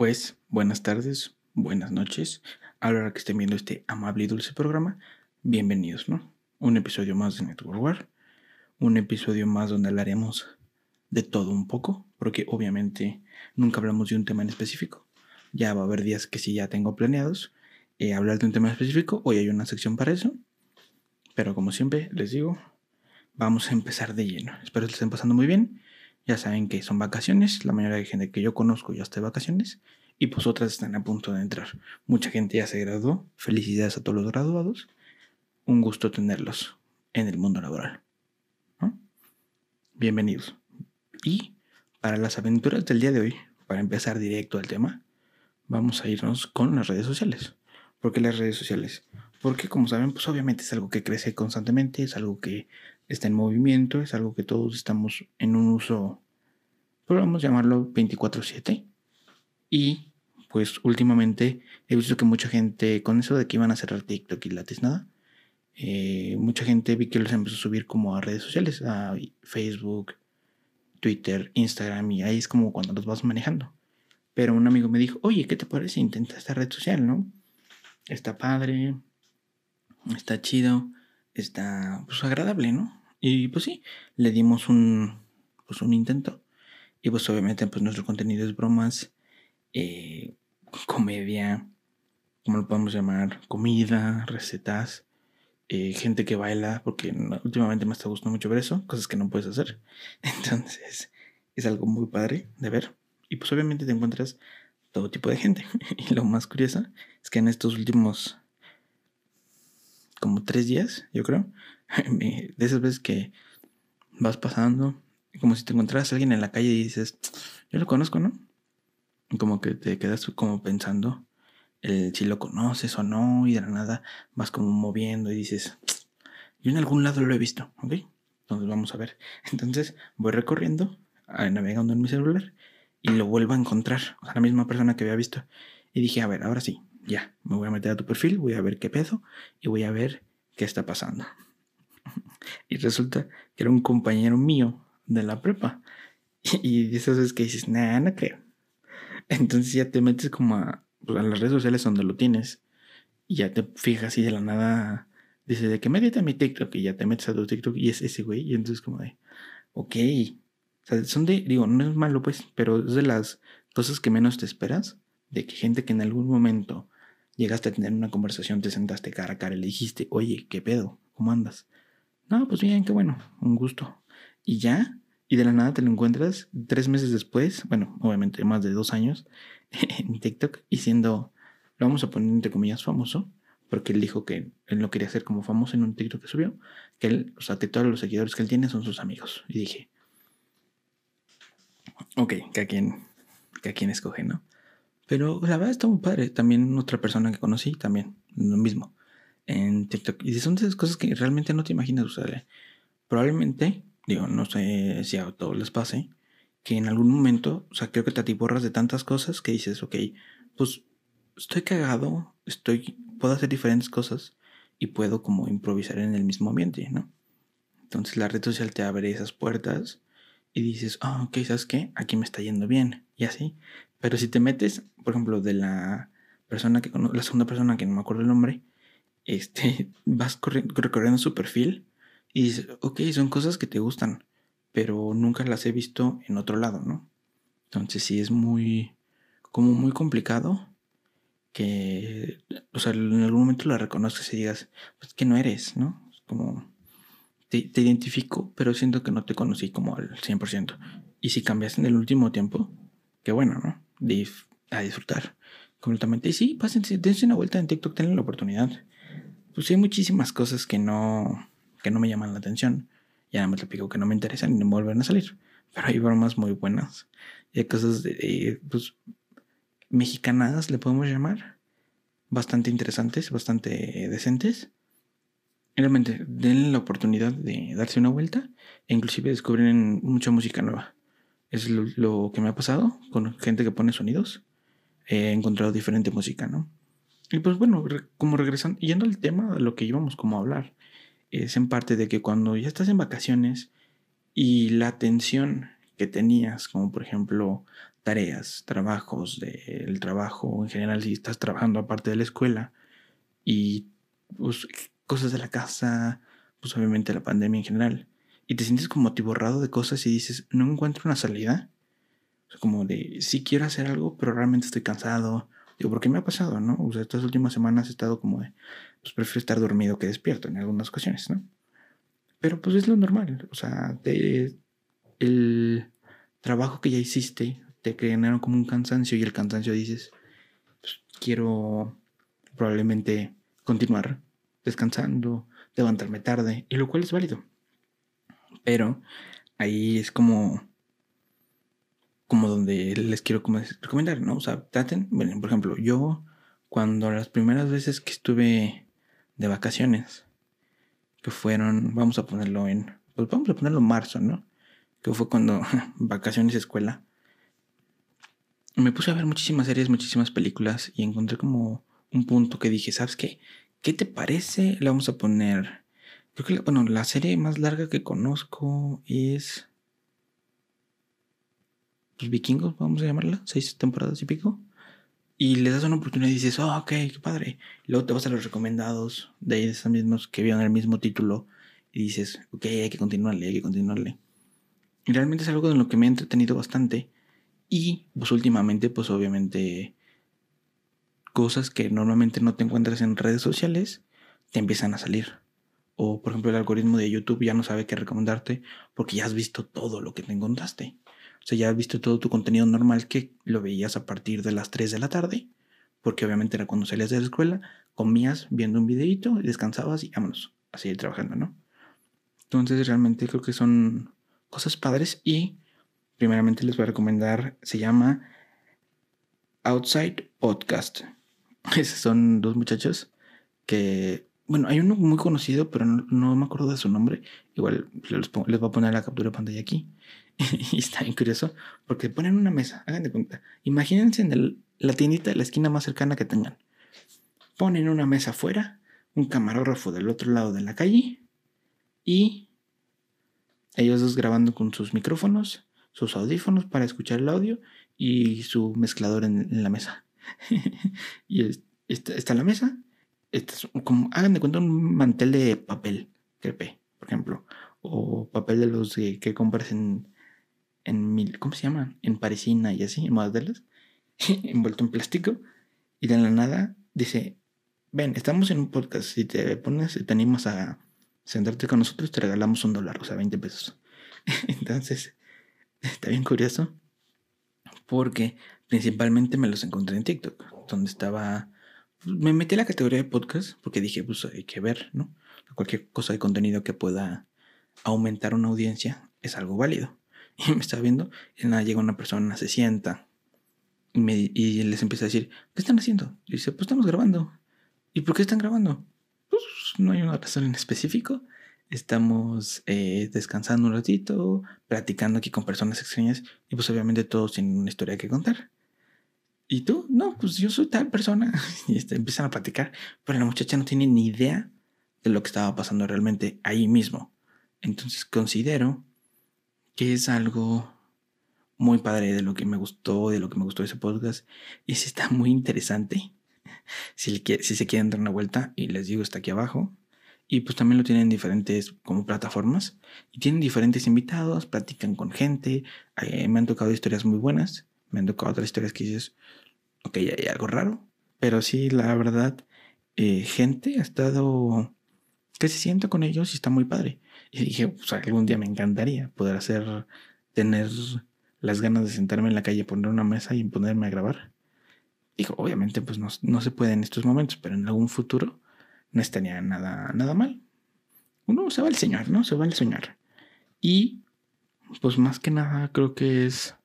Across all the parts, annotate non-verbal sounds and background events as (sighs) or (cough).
Pues buenas tardes, buenas noches. A la hora que estén viendo este amable y dulce programa, bienvenidos, ¿no? Un episodio más de Network War. Un episodio más donde hablaremos de todo un poco, porque obviamente nunca hablamos de un tema en específico. Ya va a haber días que sí ya tengo planeados eh, hablar de un tema específico. Hoy hay una sección para eso. Pero como siempre les digo, vamos a empezar de lleno. Espero que estén pasando muy bien. Ya saben que son vacaciones, la mayoría de gente que yo conozco ya está de vacaciones y pues otras están a punto de entrar. Mucha gente ya se graduó. Felicidades a todos los graduados. Un gusto tenerlos en el mundo laboral. Bienvenidos. Y para las aventuras del día de hoy, para empezar directo al tema, vamos a irnos con las redes sociales. ¿Por qué las redes sociales? Porque como saben, pues obviamente es algo que crece constantemente, es algo que está en movimiento, es algo que todos estamos en un uso, podemos llamarlo 24/7. Y pues últimamente he visto que mucha gente, con eso de que iban a cerrar TikTok y Lattes nada, eh, mucha gente vi que los empezó a subir como a redes sociales, a Facebook, Twitter, Instagram, y ahí es como cuando los vas manejando. Pero un amigo me dijo, oye, ¿qué te parece? Intenta esta red social, ¿no? Está padre, está chido, está pues agradable, ¿no? Y pues sí, le dimos un, pues, un intento. Y pues obviamente pues nuestro contenido es bromas, eh, comedia, como lo podemos llamar, comida, recetas, eh, gente que baila, porque últimamente me está gustando mucho ver eso, cosas que no puedes hacer. (laughs) Entonces es algo muy padre de ver. Y pues obviamente te encuentras todo tipo de gente. (laughs) Y lo más curioso es que en estos últimos como tres días, yo creo, (laughs) de esas veces que vas pasando, como si te encontraras a alguien en la calle y dices, yo lo conozco, ¿no? Como que te quedas como pensando el, si lo conoces o no, y de la nada vas como moviendo y dices, yo en algún lado lo he visto, ¿ok? Entonces vamos a ver. (laughs) Entonces voy recorriendo, navegando en mi celular y lo vuelvo a encontrar, o sea, la misma persona que había visto. Y dije, a ver, ahora sí, ya, me voy a meter a tu perfil, voy a ver qué pedo y voy a ver qué está pasando. Y resulta que era un compañero mío de la prepa. (laughs) Y, esas veces que dices, nah, no creo. Entonces ya te metes como a, pues, a, las redes sociales donde lo tienes. Y ya te fijas y de la nada dice de que métete a mi TikTok y ya te metes a tu TikTok y es ese güey. Y entonces como de, ok. O sea, son de, digo, no es malo pues, pero es de las cosas que menos te esperas. De que gente que en algún momento llegaste a tener una conversación, te sentaste cara a cara y le dijiste, oye, ¿qué pedo? ¿Cómo andas? No, pues bien, qué bueno, un gusto. Y ya, y de la nada te lo encuentras tres meses después, bueno, obviamente más de dos años, (laughs) en TikTok y siendo, lo vamos a poner entre comillas, famoso, porque él dijo que él no quería ser como famoso en un TikTok que subió, que él, o sea, que todos los seguidores que él tiene son sus amigos. Y dije, ok, que a quien, que a quien escoge, ¿no? Pero la verdad está muy padre. También otra persona que conocí, también, lo mismo en TikTok. Y son de esas cosas que realmente no te imaginas usar. Probablemente, digo, no sé si a todos les pase, que en algún momento, o sea, creo que te atiborras de tantas cosas que dices, ok, pues estoy cagado, estoy, puedo hacer diferentes cosas y puedo como improvisar en el mismo ambiente, ¿no? Entonces la red social te abre esas puertas y dices, ah, ok, ¿sabes qué? Aquí me está yendo bien y así. Pero si te metes, por ejemplo, de la persona que la segunda persona que no me acuerdo el nombre, este, (laughs) vas recorriendo su perfil y dices, ok, son cosas que te gustan, pero nunca las he visto en otro lado, ¿no? Entonces sí es muy, como muy complicado que, o sea, en algún momento la reconozcas y digas, pues que no eres, ¿no? como, te, te, identifico, pero siento que no te conocí como al 100%. Y si cambiaste en el último tiempo, qué bueno, ¿no? A disfrutar completamente. Y sí, pásense, dense una vuelta en TikTok, tengan la oportunidad pues hay muchísimas cosas que no, que no me llaman la atención. Ya nada más le pico que no me interesan y no me vuelven a salir. Pero hay bromas muy buenas. Y hay cosas de, pues, mexicanadas, le podemos llamar. Bastante interesantes, bastante decentes. Realmente, denle la oportunidad de darse una vuelta e inclusive descubren mucha música nueva. Es lo, lo que me ha pasado con gente que pone sonidos. He encontrado diferente música, ¿no? Y pues bueno, como regresando, yendo al tema de lo que íbamos como a hablar, es en parte de que cuando ya estás en vacaciones y la atención que tenías, como por ejemplo tareas, trabajos del trabajo en general, si estás trabajando aparte de la escuela y pues, cosas de la casa, pues obviamente la pandemia en general, y te sientes como atiborrado de cosas y dices, no encuentro una salida. como de, sí quiero hacer algo, pero realmente estoy cansado. Digo, porque me ha pasado, ¿no? O sea, estas últimas semanas he estado como de, pues prefiero estar dormido que despierto en algunas ocasiones, ¿no? Pero pues es lo normal. O sea, el trabajo que ya hiciste te genera como un cansancio y el cansancio dices, pues, quiero probablemente continuar descansando, levantarme tarde, y lo cual es válido. Pero ahí es como como donde les quiero recomendar, ¿no? O sea, traten, bueno, por ejemplo, yo cuando las primeras veces que estuve de vacaciones, que fueron, vamos a ponerlo en, pues vamos a ponerlo en marzo, ¿no? Que fue cuando (laughs) vacaciones escuela. Me puse a ver muchísimas series, muchísimas películas y encontré como un punto que dije, ¿sabes qué? ¿Qué te parece? Le vamos a poner, creo que, bueno, la serie más larga que conozco es... Pues vikingos, vamos a llamarla, seis temporadas y pico. Y le das una oportunidad y dices, oh, ok, qué padre. Y luego te vas a los recomendados de esos mismos que vieron el mismo título y dices, ok, hay que continuarle, hay que continuarle. Y realmente es algo en lo que me he entretenido bastante. Y pues últimamente, pues obviamente, cosas que normalmente no te encuentras en redes sociales, te empiezan a salir. O por ejemplo el algoritmo de YouTube ya no sabe qué recomendarte porque ya has visto todo lo que te encontraste. O sea, ya has visto todo tu contenido normal que lo veías a partir de las 3 de la tarde, porque obviamente era cuando salías de la escuela, comías viendo un videito, descansabas y vámonos a seguir trabajando, ¿no? Entonces realmente creo que son cosas padres y primeramente les voy a recomendar, se llama Outside Podcast. (laughs) Esos son dos muchachos que, bueno, hay uno muy conocido, pero no, me acuerdo de su nombre. Igual les, les voy a poner la captura de pantalla aquí. (laughs) y está bien curioso porque ponen una mesa, hagan de cuenta. Imagínense en la tiendita de la esquina más cercana que tengan. Ponen una mesa afuera, un camarógrafo del otro lado de la calle y ellos dos grabando con sus micrófonos, sus audífonos para escuchar el audio y su mezclador en, la mesa. (laughs) y está, la mesa. como, hagan de cuenta un mantel de papel crepe, por ejemplo, o papel de los que compras en, en mil, ¿cómo se llama? En parisina y así, en modelos, (laughs) envuelto en plástico, y de la nada dice, ven, estamos en un podcast, si te pones, te animas a sentarte con nosotros, te regalamos un dólar, o sea, 20 pesos. (laughs) Entonces, está bien curioso, porque principalmente me los encontré en TikTok, donde estaba, me metí a la categoría de podcast, porque dije, pues hay que ver, ¿no? Cualquier cosa de contenido que pueda aumentar una audiencia es algo válido. Y (laughs) me estaba viendo, y nada, llega una persona, se sienta y, me, y les empieza a decir, ¿qué están haciendo? Y dice, pues estamos grabando. ¿Y por qué están grabando? Pues no hay una razón en específico. Estamos eh, descansando un ratito, platicando aquí con personas extrañas y pues obviamente todos tienen una historia que contar. ¿Y tú? No, pues yo soy tal persona. (laughs) Y este, empiezan a platicar, pero la muchacha no tiene ni idea de lo que estaba pasando realmente ahí mismo. Entonces considero que es algo muy padre de lo que me gustó, de lo que me gustó ese podcast. Y si está muy interesante. (laughs) Si, se quieren dar una vuelta, y les digo, está aquí abajo. Y pues también lo tienen en diferentes como plataformas. Y tienen diferentes invitados, platican con gente. Eh, me han tocado historias muy buenas. Me han tocado otras historias que dices, ok, hay algo raro. Pero sí, la verdad, eh, gente ha estado que se sienta con ellos y está muy padre. Y dije, pues algún día me encantaría poder hacer, tener las ganas de sentarme en la calle, poner una mesa y ponerme a grabar. Dijo, obviamente, pues no, se puede en estos momentos, pero en algún futuro no estaría nada, nada mal. Uno se va al soñar, ¿no? Se va al soñar. Y, pues más que nada, creo que es.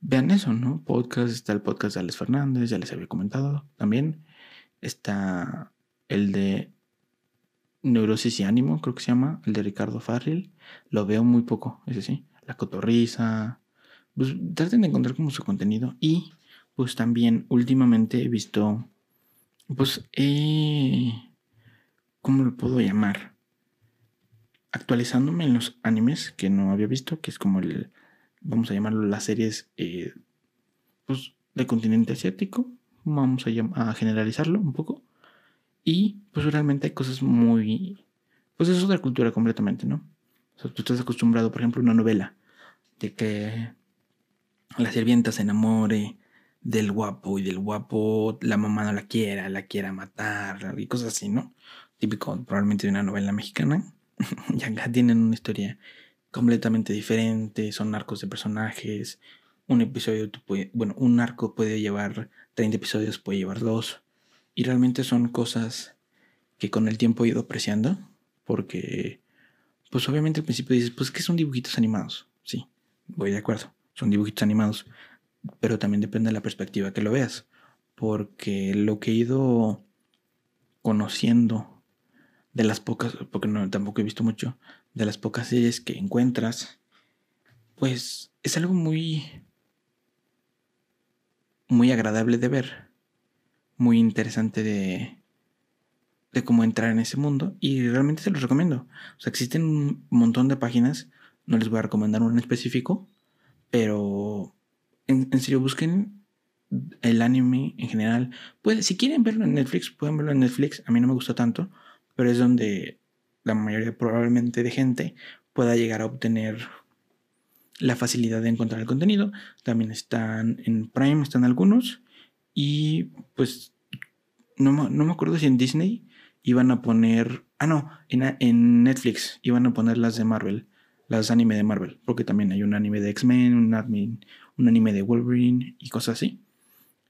Vean eso, ¿no? Podcast, está el podcast de Alex Fernández, ya les había comentado también. Está el de Neurosis y Ánimo, creo que se llama, el de Ricardo Farrell. Lo veo muy poco, ese sí. La cotorriza. Pues traten de encontrar como su contenido. Y pues también últimamente he visto, pues, eh, ¿cómo lo puedo llamar? Actualizándome en los animes que no había visto, que es como el, vamos a llamarlo las series eh, pues, del continente asiático. Vamos a generalizarlo un poco. Y pues realmente hay cosas muy... Pues es otra cultura completamente, ¿no? O sea, tú estás acostumbrado, por ejemplo, a una novela de que la sirvienta se enamore del guapo y del guapo la mamá no la quiera, la quiera matar y cosas así, ¿no? Típico probablemente de una novela mexicana. (laughs) y acá tienen una historia completamente diferente, son arcos de personajes. Un episodio, bueno, un arco puede llevar 30 episodios, puede llevar dos. Y realmente son cosas que con el tiempo he ido apreciando, porque, pues obviamente al principio dices, pues que son dibujitos animados. Sí, voy de acuerdo, son dibujitos animados, pero también depende de la perspectiva que lo veas, porque lo que he ido conociendo de las pocas, porque no, tampoco he visto mucho, de las pocas series que encuentras, pues es algo muy, muy agradable de ver, muy interesante de, de cómo entrar en ese mundo y realmente se los recomiendo. O sea, existen un montón de páginas, no les voy a recomendar uno en específico, pero en, serio busquen el anime en general. Puede, si quieren verlo en Netflix, pueden verlo en Netflix. A mí no me gusta tanto, pero es donde la mayoría probablemente de gente pueda llegar a obtener la facilidad de encontrar el contenido. También están en Prime, están algunos. Y pues no, no me acuerdo si en Disney iban a poner... Ah, no, en, en Netflix iban a poner las de Marvel las anime de Marvel, porque también hay un anime de X-Men, un anime, un anime de Wolverine y cosas así.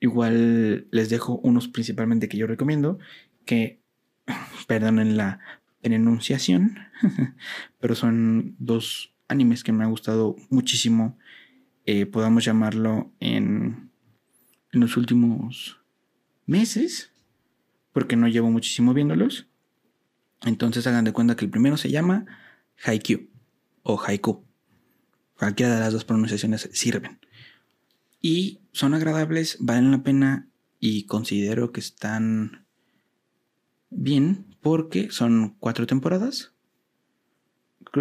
Igual les dejo unos principalmente que yo recomiendo, que (sighs) perdonen la enunciación, (laughs) pero son dos animes que me han gustado muchísimo, eh, podamos llamarlo en, en los últimos meses, porque no llevo muchísimo viéndolos. Entonces hagan de cuenta que el primero se llama Haikyuu o haiku. Cualquiera de las dos pronunciaciones sirven. Y son agradables, valen la pena y considero que están bien porque son cuatro temporadas.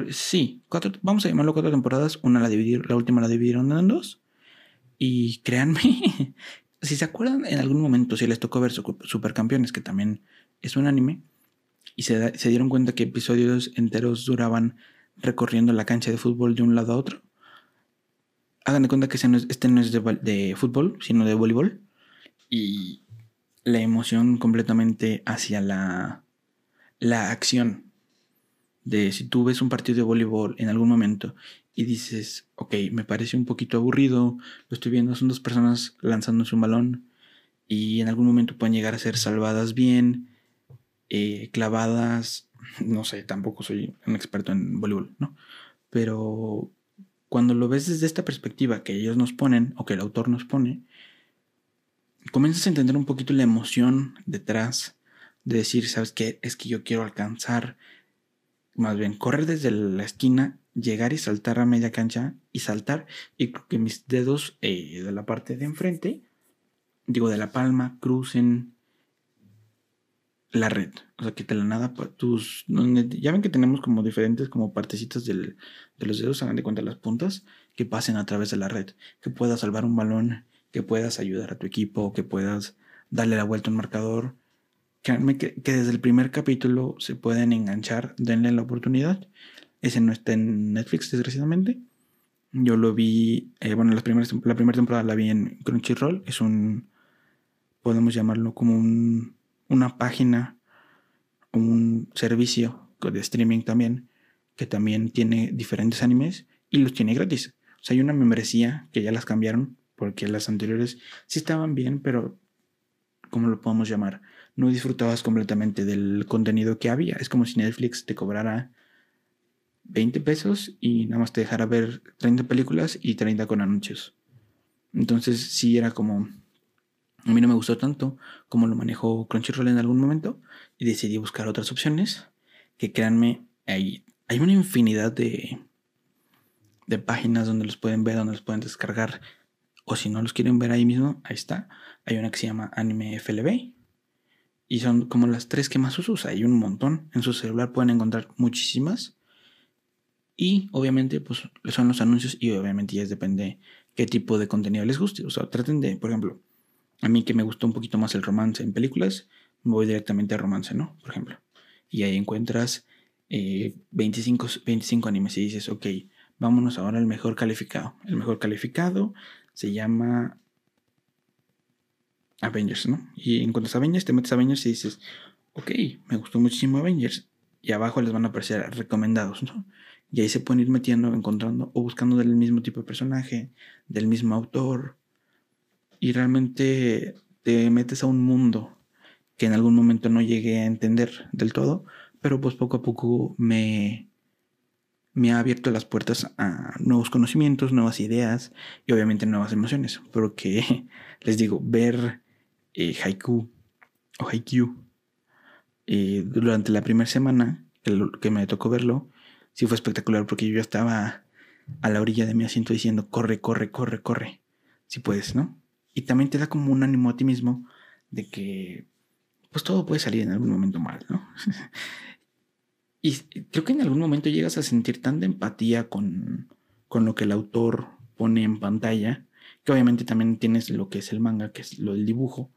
Sí, cuatro, vamos a llamarlo cuatro temporadas. Una la dividir, la última la dividieron en dos. Y créanme, (laughs) si se acuerdan en algún momento, si les tocó ver Supercampeones, que también es un anime, y se, dieron cuenta que episodios enteros duraban recorriendo la cancha de fútbol de un lado a otro. Hagan de cuenta que este no es de, fútbol, sino de voleibol. Y la emoción completamente hacia la, la acción. De si tú ves un partido de voleibol en algún momento y dices, ok, me parece un poquito aburrido, lo estoy viendo, son dos personas lanzándose un balón y en algún momento pueden llegar a ser salvadas bien, eh, clavadas no sé, tampoco soy un experto en voleibol, ¿no? Pero cuando lo ves desde esta perspectiva que ellos nos ponen o que el autor nos pone, comienzas a entender un poquito la emoción detrás de decir, ¿sabes qué? Es que yo quiero alcanzar, más bien, correr desde la esquina, llegar y saltar a media cancha y saltar y que mis dedos eh, de la parte de enfrente, digo, de la palma, crucen la red. O sea, que la nada tus... Ya ven que tenemos como diferentes como partecitas del, de los dedos, hagan de cuenta las puntas, que pasen a través de la red. Que puedas salvar un balón, que puedas ayudar a tu equipo, que puedas darle la vuelta a un marcador. Que, que desde el primer capítulo se pueden enganchar, denle la oportunidad. Ese no está en Netflix, desgraciadamente. Yo lo vi, eh, bueno, las primeras, la primera temporada la vi en Crunchyroll. Es un, podemos llamarlo como un una página, un servicio de streaming también, que también tiene diferentes animes y los tiene gratis. O sea, hay una membresía que ya las cambiaron porque las anteriores sí estaban bien, pero ¿cómo lo podemos llamar? No disfrutabas completamente del contenido que había. Es como si Netflix te cobrara 20 pesos y nada más te dejara ver 30 películas y 30 con anuncios. Entonces sí era como a mí no me gustó tanto como lo manejó Crunchyroll en algún momento y decidí buscar otras opciones que créanme, hay, hay una infinidad de, de páginas donde los pueden ver, donde los pueden descargar. O si no los quieren ver ahí mismo, ahí está. Hay una que se llama Anime FLB. Y son como las tres que más uso. hay un montón. En su celular pueden encontrar muchísimas. Y obviamente, pues son los anuncios. Y obviamente ya depende qué tipo de contenido les guste. O sea, traten de, por ejemplo, a mí que me gustó un poquito más el romance en películas, voy directamente a romance, ¿no? Por ejemplo. Y ahí encuentras 25, eh, 25 animes y dices, ok, vámonos ahora al mejor calificado. El mejor calificado se llama Avengers, ¿no? Y encuentras Avengers, te metes a Avengers y dices, ok, me gustó muchísimo Avengers. Y abajo les van a aparecer recomendados, ¿no? Y ahí se pueden ir metiendo, encontrando o buscando del mismo tipo de personaje, del mismo autor. Y realmente te metes a un mundo que en algún momento no llegué a entender del todo, pero pues poco a poco me, me ha abierto las puertas a nuevos conocimientos, nuevas ideas y obviamente nuevas emociones. Porque (laughs) les digo, ver eh, Haiku o Haikyuu eh, durante la primera semana que, me tocó verlo, sí fue espectacular porque yo estaba a la orilla de mi asiento diciendo, corre, corre, corre, corre, si puedes, ¿no? Y también te da como un ánimo a ti mismo de que pues todo puede salir en algún momento mal, ¿no? (laughs) y creo que en algún momento llegas a sentir tanta empatía con, con lo que el autor pone en pantalla, que obviamente también tienes lo que es el manga, que es lo del dibujo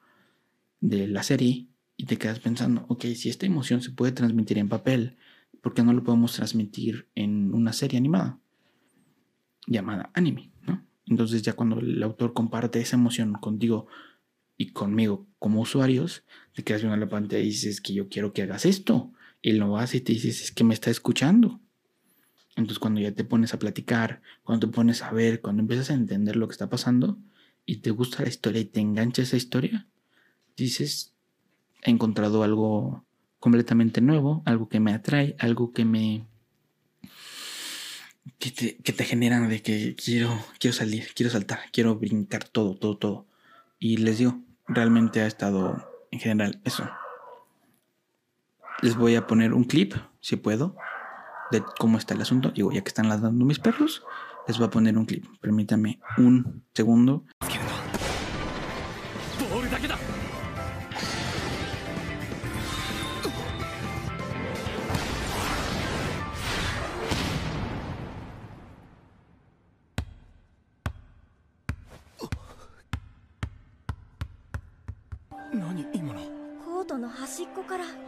de la serie, y te quedas pensando, ok, si esta emoción se puede transmitir en papel, ¿por qué no lo podemos transmitir en una serie animada? Llamada anime, ¿no? Entonces ya cuando el autor comparte esa emoción contigo y conmigo como usuarios, te quedas viendo la pantalla y dices que yo quiero que hagas esto. Y lo haces y te dices, es que me está escuchando. Entonces cuando ya te pones a platicar, cuando te pones a ver, cuando empiezas a entender lo que está pasando y te gusta la historia y te engancha esa historia, dices, he encontrado algo completamente nuevo, algo que me atrae, algo que me... que te, que te genera de que quiero, quiero salir, quiero saltar, quiero brincar todo, todo, todo. Y les digo, realmente ha estado en general eso. Les voy a poner un clip, si puedo, de cómo está el asunto. Digo, ya que están ladrando mis perros, les voy a poner un clip. Permítame un segundo.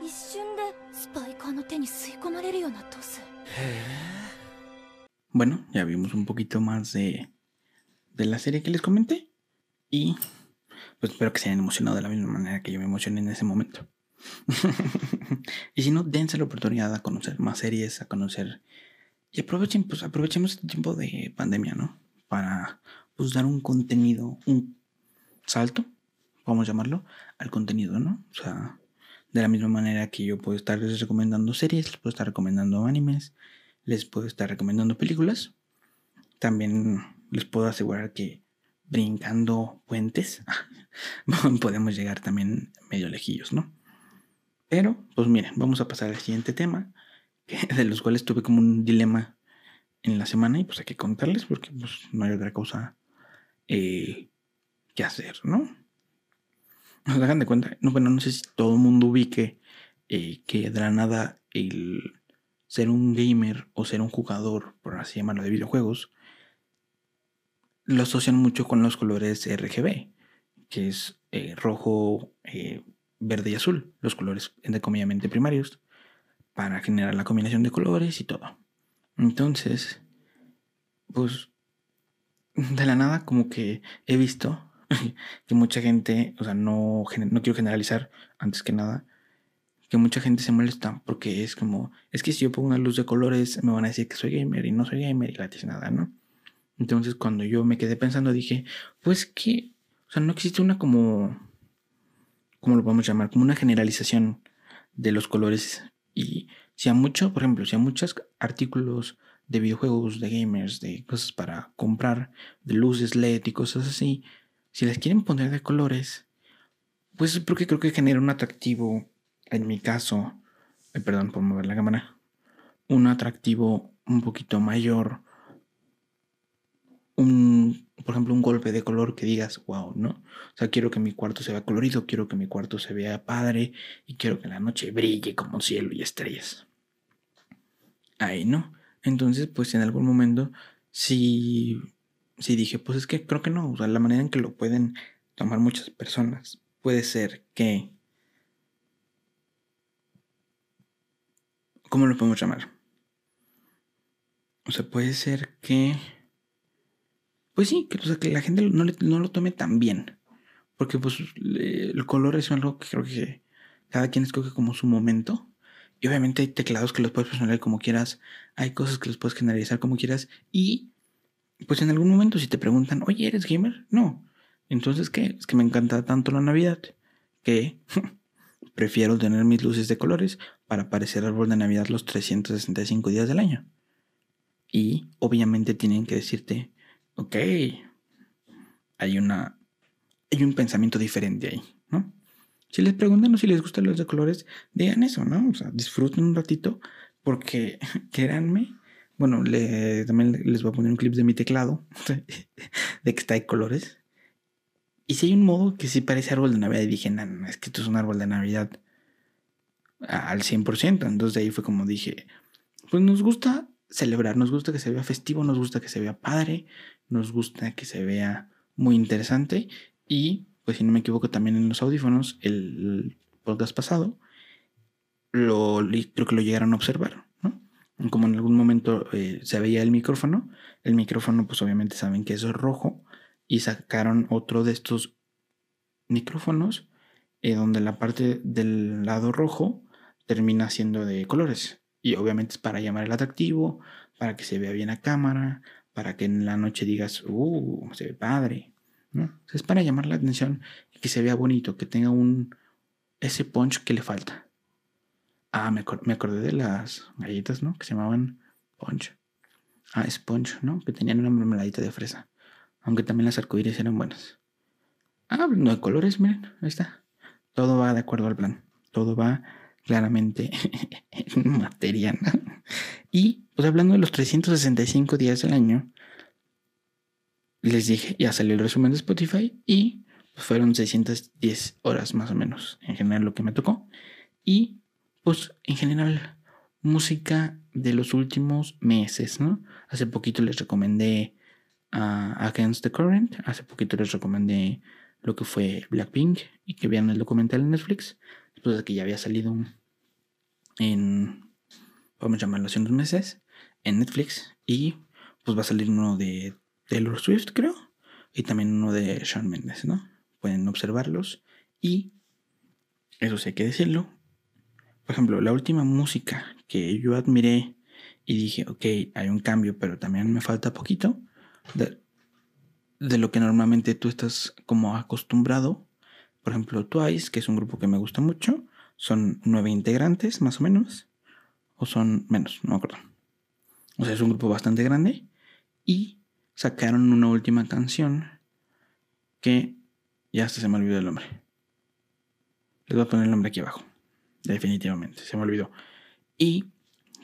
一瞬でスパイカーの手に吸い込まれるようなトス Bueno, ya vimos un poquito más de, de la serie que les comenté. Y pues espero que se hayan emocionado de la misma manera que yo me emocioné en ese momento. (laughs) y si no, dense la oportunidad a conocer más series, a conocer. Y aprovechen, pues aprovechemos este tiempo de pandemia, ¿no? Para pues dar un contenido, un salto, vamos a llamarlo, al contenido, ¿no? O sea, de la misma manera que yo puedo estarles recomendando series, les puedo estar recomendando animes, les puedo estar recomendando películas. También les puedo asegurar que brincando puentes (laughs) podemos llegar también medio lejillos, ¿no? Pero, pues miren, vamos a pasar al siguiente tema, (laughs) de los cuales tuve como un dilema en la semana y pues hay que contarles porque pues, no hay otra cosa eh, que hacer, ¿no? Nos hagan de cuenta, no, bueno, no sé si todo el mundo ubique eh, que de la nada el ser un gamer o ser un jugador, por así llamarlo, de videojuegos, lo asocian mucho con los colores RGB, que es eh, rojo, eh, verde y azul, los colores entrecomillamente primarios, para generar la combinación de colores y todo. Entonces, pues, de la nada como que he visto (laughs) que mucha gente, o sea, no, no quiero generalizar antes que nada, que mucha gente se molesta porque es como, es que si yo pongo una luz de colores me van a decir que soy gamer y no soy gamer y gratis nada, ¿no? Entonces cuando yo me quedé pensando dije, pues que, o sea, no existe una como, ¿cómo lo podemos llamar? Como una generalización de los colores y si a mucho, por ejemplo, si a muchos artículos de videojuegos, de gamers, de cosas para comprar, de luces LED y cosas así, si las quieren poner de colores, pues porque creo que genera un atractivo, en mi caso, perdón por mover la cámara, un atractivo un poquito mayor, un, por ejemplo, un golpe de color que digas, wow, ¿no? O sea, quiero que mi cuarto se vea colorido, quiero que mi cuarto se vea padre y quiero que la noche brille como cielo y estrellas. Ahí, ¿no? Entonces, pues en algún momento, si sí dije, pues es que creo que no. O sea, la manera en que lo pueden tomar muchas personas puede ser que... ¿Cómo lo podemos llamar? O sea, puede ser que... Pues sí, que, o sea, la gente no, no lo tome tan bien. Porque pues el color es algo que creo que cada quien escoge como su momento. Y obviamente hay teclados que los puedes personalizar como quieras. Hay cosas que los puedes generalizar como quieras. Y pues en algún momento si te preguntan, oye, ¿eres gamer? No. Entonces, ¿qué? Es que me encanta tanto la Navidad que (laughs) prefiero tener mis luces de colores para parecer árbol de Navidad los 365 días del año. Y obviamente tienen que decirte, ok, hay una hay un pensamiento diferente ahí, ¿no? Si les preguntan o si les gustan los de colores, digan eso, ¿no? O sea, disfruten un ratito porque, (laughs) créanme, bueno, también les voy a poner un clip de mi teclado, (laughs) de que está de colores. Y si hay un modo que sí parece árbol de Navidad, dije, no, no, es que esto es un árbol de Navidad al 100%. Entonces de ahí fue como dije, pues nos gusta celebrar, nos gusta que se vea festivo, nos gusta que se vea padre, nos gusta que se vea muy interesante. Y pues si no me equivoco también en los audífonos, el podcast pasado, lo, creo que lo llegaron a observar. Como en algún momento eh, se veía el micrófono, el micrófono pues obviamente saben que es rojo y sacaron otro de estos micrófonos eh, donde la parte del lado rojo termina siendo de colores y obviamente es para llamar el atractivo, para que se vea bien a cámara, para que en la noche digas, uh, se ve padre, ¿no? es para llamar la atención y que se vea bonito, que tenga un ese punch que le falta. Ah, me, acordé de las galletas, ¿no? Que se llamaban punch. Ah, sponge, ¿no? Que tenían una mermeladita de fresa. Aunque también las arcoíris eran buenas. Ah, no hay colores, miren, ahí está. Todo va de acuerdo al plan. Todo va claramente (laughs) en materia. Y pues hablando de los 365 días del año, les dije, ya salió el resumen de Spotify y pues, fueron 610 horas más o menos en general lo que me tocó. Y pues en general música de los últimos meses, ¿no? Hace poquito les recomendé a Against the Current, hace poquito les recomendé lo que fue Blackpink y que vean el documental en Netflix, después de que ya había salido en, vamos a llamarlo hace unos meses, en Netflix y pues va a salir uno de Taylor Swift, creo, y también uno de Shawn Mendes, ¿no? Pueden observarlos y eso sí hay que decirlo. Por ejemplo, la última música que yo admiré y dije, ok, hay un cambio, pero también me falta poquito de, lo que normalmente tú estás como acostumbrado. Por ejemplo, Twice, que es un grupo que me gusta mucho, son nueve integrantes más o menos, o son menos, no me acuerdo. O sea, es un grupo bastante grande y sacaron una última canción que ya hasta se me olvidó el nombre. Les voy a poner el nombre aquí abajo. Definitivamente, se me olvidó. Y,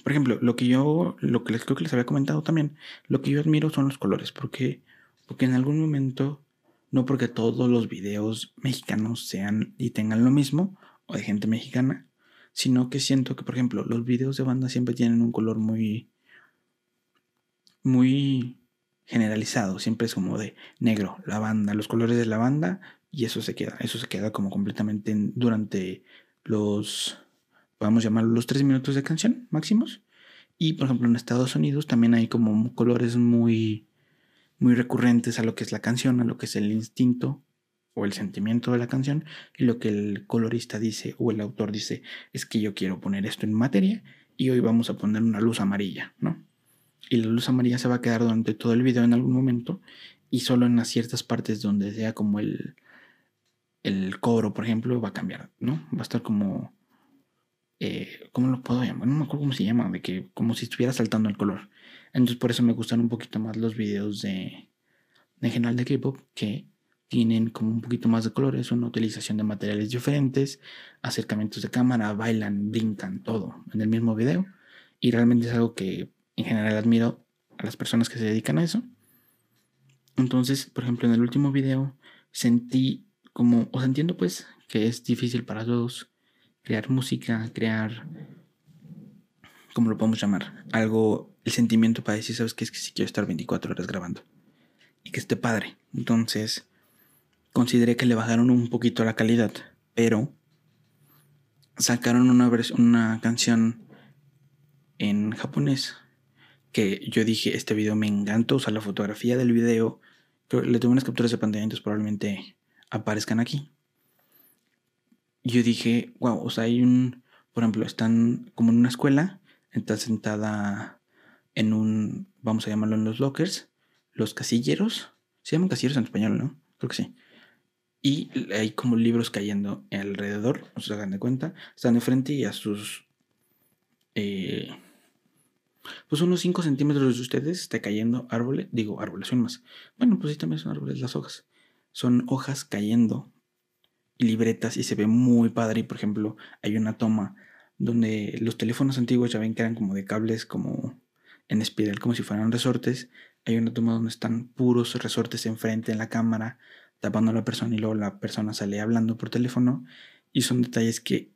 por ejemplo, lo que yo, lo que les creo que les había comentado también, lo que yo admiro son los colores, porque, porque en algún momento, no porque todos los videos mexicanos sean y tengan lo mismo, o de gente mexicana, sino que siento que, por ejemplo, los videos de banda siempre tienen un color muy, muy generalizado, siempre es como de negro, la banda, los colores de la banda y eso se queda, eso se queda como completamente durante los, podemos llamarlo los tres minutos de canción máximos. Y por ejemplo en Estados Unidos también hay como colores muy, muy recurrentes a lo que es la canción, a lo que es el instinto o el sentimiento de la canción y lo que el colorista dice o el autor dice es que yo quiero poner esto en materia y hoy vamos a poner una luz amarilla, ¿no? y la luz amarilla se va a quedar durante todo el video en algún momento y solo en las ciertas partes donde sea como el, el coro, por ejemplo, va a cambiar, ¿no? Va a estar como... Eh, ¿Cómo lo puedo llamar? No me acuerdo cómo se llama, de que como si estuviera saltando el color. Entonces por eso me gustan un poquito más los videos de, en general de K-pop que tienen como un poquito más de colores, una utilización de materiales diferentes, acercamientos de cámara, bailan, brincan, todo en el mismo video. Y realmente es algo que en general admiro a las personas que se dedican a eso. Entonces, por ejemplo, en el último video sentí como, o sea, entiendo pues que es difícil para todos crear música, crear, ¿cómo lo podemos llamar? Algo, el sentimiento para decir, ¿sabes qué? Es que si quiero estar 24 horas grabando. y que esté padre. Entonces, consideré que le bajaron un poquito la calidad, pero sacaron una, una canción en japonés que yo dije, este video me encantó, o sea, la fotografía del video, le tuve unas capturas de pantalla, entonces probablemente aparezcan aquí. Yo dije, wow, o sea, hay un, por ejemplo, están como en una escuela, está sentada en un, vamos a llamarlo en los lockers, los casilleros, se llaman casilleros en español, ¿no? Creo que sí. Y hay como libros cayendo alrededor, no se hagan de cuenta, están de frente y a sus... Eh, pues unos 5 centímetros de ustedes está cayendo árboles, digo árboles, son más. Bueno, pues sí, también son árboles las hojas. Son hojas cayendo y libretas y se ve muy padre. Y por ejemplo, hay una toma donde los teléfonos antiguos ya ven que eran como de cables como en espiral, como si fueran resortes. Hay una toma donde están puros resortes enfrente en la cámara, tapando a la persona y luego la persona sale hablando por teléfono. Y son detalles que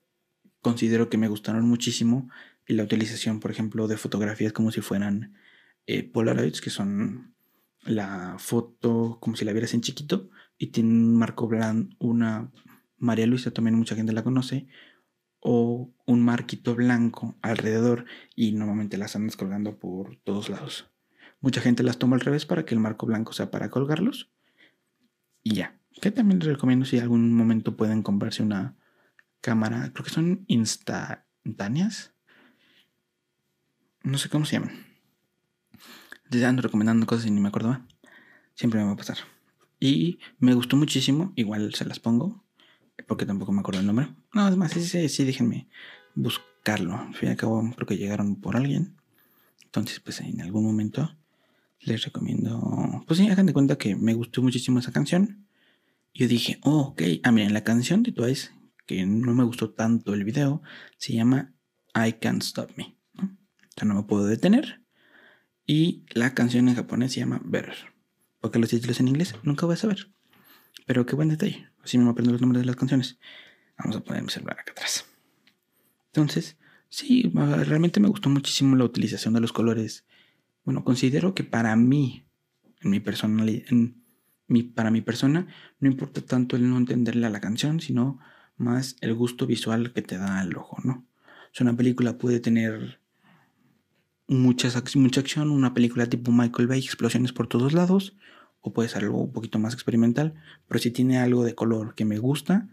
considero que me gustaron muchísimo y la utilización, por ejemplo, de fotografías como si fueran eh, Polaroids, que son la foto como si la vieras en chiquito y tiene un marco blanco, una María Luisa también mucha gente la conoce, o un marquito blanco alrededor y normalmente las andas colgando por todos lados. Mucha gente las toma al revés para que el marco blanco sea para colgarlos y ya. Que también les recomiendo si algún momento pueden comprarse una cámara, creo que son instantáneas, no sé cómo se llaman. Desde ando recomendando cosas y ni me acordaba. Siempre me va a pasar. Y me gustó muchísimo. Igual se las pongo. Porque tampoco me acuerdo el nombre. No, es más, sí, sí, déjenme buscarlo. Al fin y al cabo, creo que llegaron por alguien. Entonces, pues en algún momento les recomiendo. Pues sí, hagan de cuenta que me gustó muchísimo esa canción. Yo dije, oh, ok. Ah, miren, la canción de Twice, que no me gustó tanto el video, se llama I Can't Stop Me no me puedo detener. Y la canción en japonés se llama Better. Porque los títulos en inglés nunca voy a saber. Pero qué buen detalle. Así me aprendo los nombres de las canciones. Vamos a poner mi celular acá atrás. Entonces, sí, realmente me gustó muchísimo la utilización de los colores. Bueno, considero que para mí, en mi personalidad, en mi, para mi persona, no importa tanto el no entenderle a la canción, sino más el gusto visual que te da el ojo, ¿no? O una película puede tener mucha acción, una película tipo Michael Bay, explosiones por todos lados, o puede ser algo un poquito más experimental, pero si tiene algo de color que me gusta,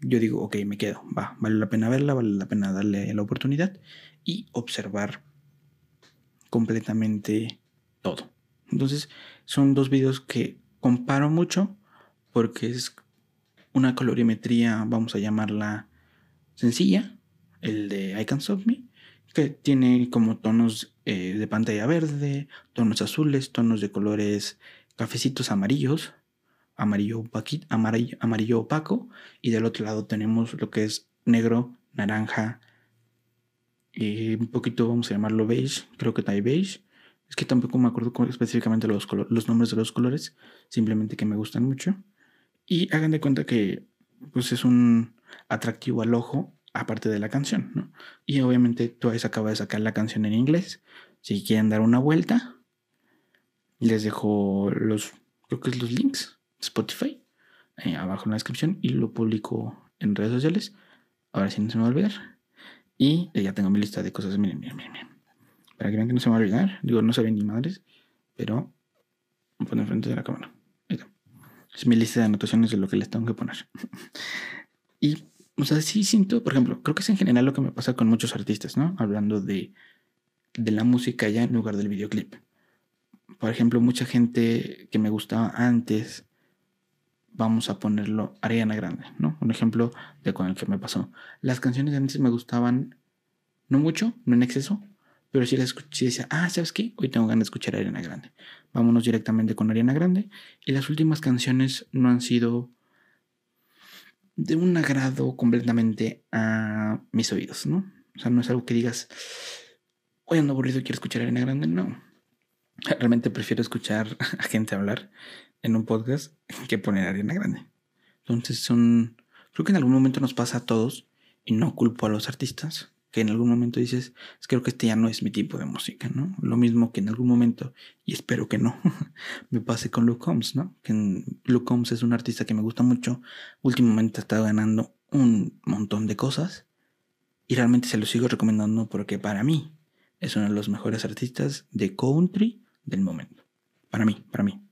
yo digo, ok, me quedo, va, vale la pena verla, vale la pena darle la oportunidad y observar completamente todo. Entonces, son dos videos que comparo mucho porque es una colorimetría, vamos a llamarla sencilla, el de I Can Stop Me, que tiene como tonos eh, de pantalla verde, tonos azules, tonos de colores cafecitos amarillos, amarillo, amarillo, amarillo opaco, y del otro lado tenemos lo que es negro, naranja, y un poquito vamos a llamarlo beige, creo que hay beige. Es que tampoco me acuerdo específicamente los, los nombres de los colores, simplemente que me gustan mucho. Y hagan de cuenta que pues es un atractivo al ojo aparte de la canción, ¿no? Y obviamente Twice acaba de sacar la canción en inglés. Si quieren dar una vuelta, les dejo los, creo que es los links Spotify eh, abajo en la descripción y lo publico en redes sociales. Ahora sí no se me va a olvidar. Y ya tengo mi lista de cosas. Miren, miren, miren, miren. Para que vean que no se me va a olvidar. Digo, no saben ni madres, pero me pone enfrente de la cámara. Es mi lista de anotaciones de lo que les tengo que poner. (laughs) y o sea, sí siento, por ejemplo, creo que es en general lo que me pasa con muchos artistas, ¿no? Hablando de, de la música ya en lugar del videoclip. Por ejemplo, mucha gente que me gustaba antes, vamos a ponerlo Ariana Grande, ¿no? Un ejemplo de con el que me pasó. Las canciones de antes me gustaban, no mucho, no en exceso, pero si las escuché, decía, ah, ¿sabes qué? Hoy tengo ganas de escuchar Ariana Grande. Vámonos directamente con Ariana Grande. Y las últimas canciones no han sido de un agrado completamente a mis oídos, ¿no? O sea, no es algo que digas, hoy ando aburrido, quiero escuchar a Arena Grande, no. Realmente prefiero escuchar (laughs) a gente hablar en un podcast que poner Arena Grande. Entonces son, creo que en algún momento nos pasa a todos, y no culpo a los artistas, que en algún momento dices, creo que este ya no es mi tipo de música, ¿no? Lo mismo que en algún momento, y espero que no, (laughs) me pase con Luke Combs, ¿no? Que Luke Combs es un artista que me gusta mucho, últimamente ha estado ganando un montón de cosas, y realmente se lo sigo recomendando porque para mí es uno de los mejores artistas de country del momento. Para mí, para mí.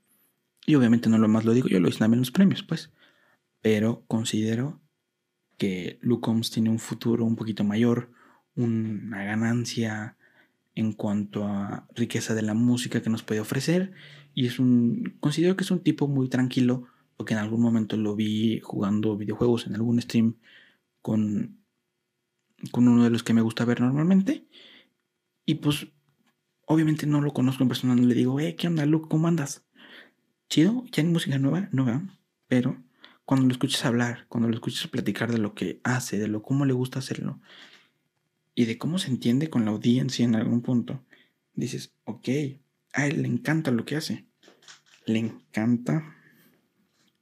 Y obviamente no lo más lo digo yo, lo hice también en los premios, pues. Pero considero que Luke Combs tiene un futuro un poquito mayor, una ganancia en cuanto a riqueza de la música que nos puede ofrecer. Y es un. Considero que es un tipo muy tranquilo. Porque en algún momento lo vi jugando videojuegos en algún stream con, con uno de los que me gusta ver normalmente. Y pues, obviamente no lo conozco en persona, no le digo, eh, ¿qué onda, Luke? ¿Cómo andas? Chido, ya hay música nueva, no veo, pero cuando lo escuchas hablar, cuando lo escuchas platicar de lo que hace, de lo cómo le gusta hacerlo y de cómo se entiende con la audiencia en algún punto, dices, ok, a él le encanta lo que hace. Le encanta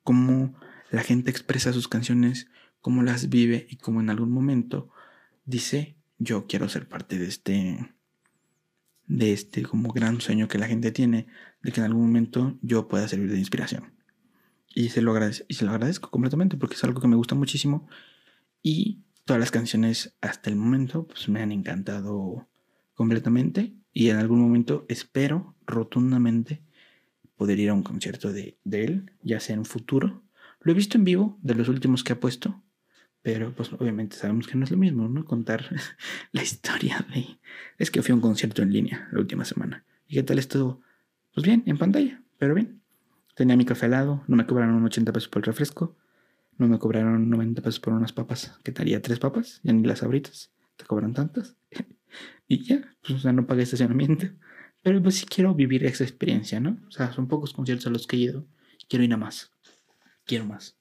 cómo la gente expresa sus canciones, cómo las vive y cómo en algún momento dice, yo quiero ser parte de este de este como gran sueño que la gente tiene de que en algún momento yo pueda servir de inspiración. Y se lo, agradezco, y se lo agradezco completamente porque es algo que me gusta muchísimo. Y todas las canciones hasta el momento pues me han encantado completamente. Y en algún momento espero rotundamente poder ir a un concierto de, de él, ya sea en un futuro. Lo he visto en vivo de los últimos que ha puesto. Pero pues obviamente sabemos que no es lo mismo, ¿no? Contar (laughs) la historia de... Es que fui a un concierto en línea la última semana. ¿Y qué tal estuvo? Pues bien, en pantalla, pero bien. Tenía mi café helado, no me cobraron 80 pesos por el refresco, no me cobraron 90 pesos por unas papas. ¿Qué tal? ¿Tres papas? Ya ni las abritas. ¿Te cobran tantas? (laughs) y ya, pues o sea, no pagué estacionamiento. Pero pues sí quiero vivir esa experiencia, ¿no? O sea, son pocos conciertos a los que he ido. Quiero ir a más. Quiero más.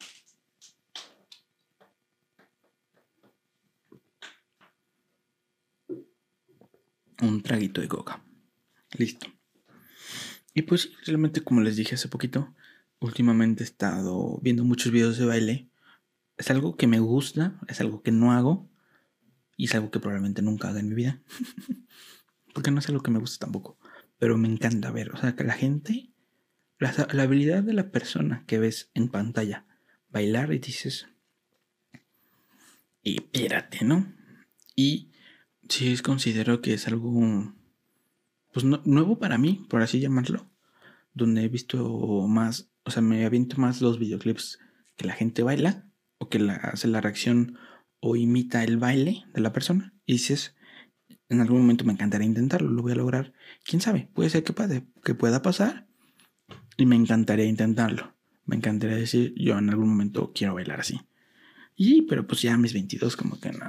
Un traguito de coca. Listo. Y pues realmente como les dije hace poquito, últimamente he estado viendo muchos videos de baile. Es algo que me gusta, es algo que no hago y es algo que probablemente nunca haga en mi vida. (laughs) Porque no es algo que me gusta tampoco, pero me encanta ver, o sea, que la gente, la, la habilidad de la persona que ves en pantalla bailar y dices, y espérate, ¿no? Y sí considero que es algo pues nuevo para mí, por así llamarlo, donde he visto más, o sea, me aviento más los videoclips que la gente baila o que la, hace la reacción o imita el baile de la persona y dices, en algún momento me encantaría intentarlo, lo voy a lograr, quién sabe, puede ser que, que pueda pasar y me encantaría intentarlo, me encantaría decir, yo en algún momento quiero bailar así. Y, pero pues ya a mis 22 como que no,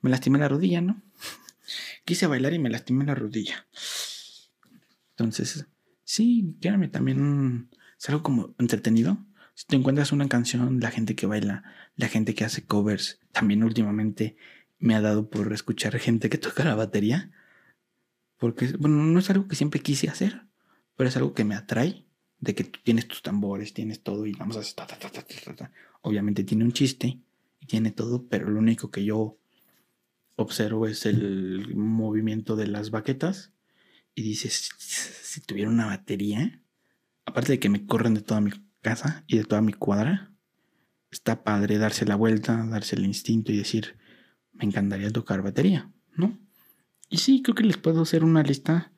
me lastimé la rodilla, ¿no? (laughs) Quise bailar y me lastimé la rodilla. Entonces, sí, créanme, también es algo como entretenido. Si te encuentras una canción, la gente que baila, la gente que hace covers, también últimamente me ha dado por escuchar gente que (laughs) toca la batería. Porque, bueno, no es algo que siempre quise hacer, pero es algo que me atrae. De que tú tienes tus tambores, tienes todo y vamos a hacer. Obviamente tiene un chiste y tiene todo, pero lo único que yo observo es el movimiento de las baquetas y dices, si tuviera una batería, aparte de que me corren de toda mi casa y de toda mi cuadra, está padre darse la vuelta, darse el instinto y decir, me encantaría tocar batería, ¿no? Y sí, creo que les puedo hacer una lista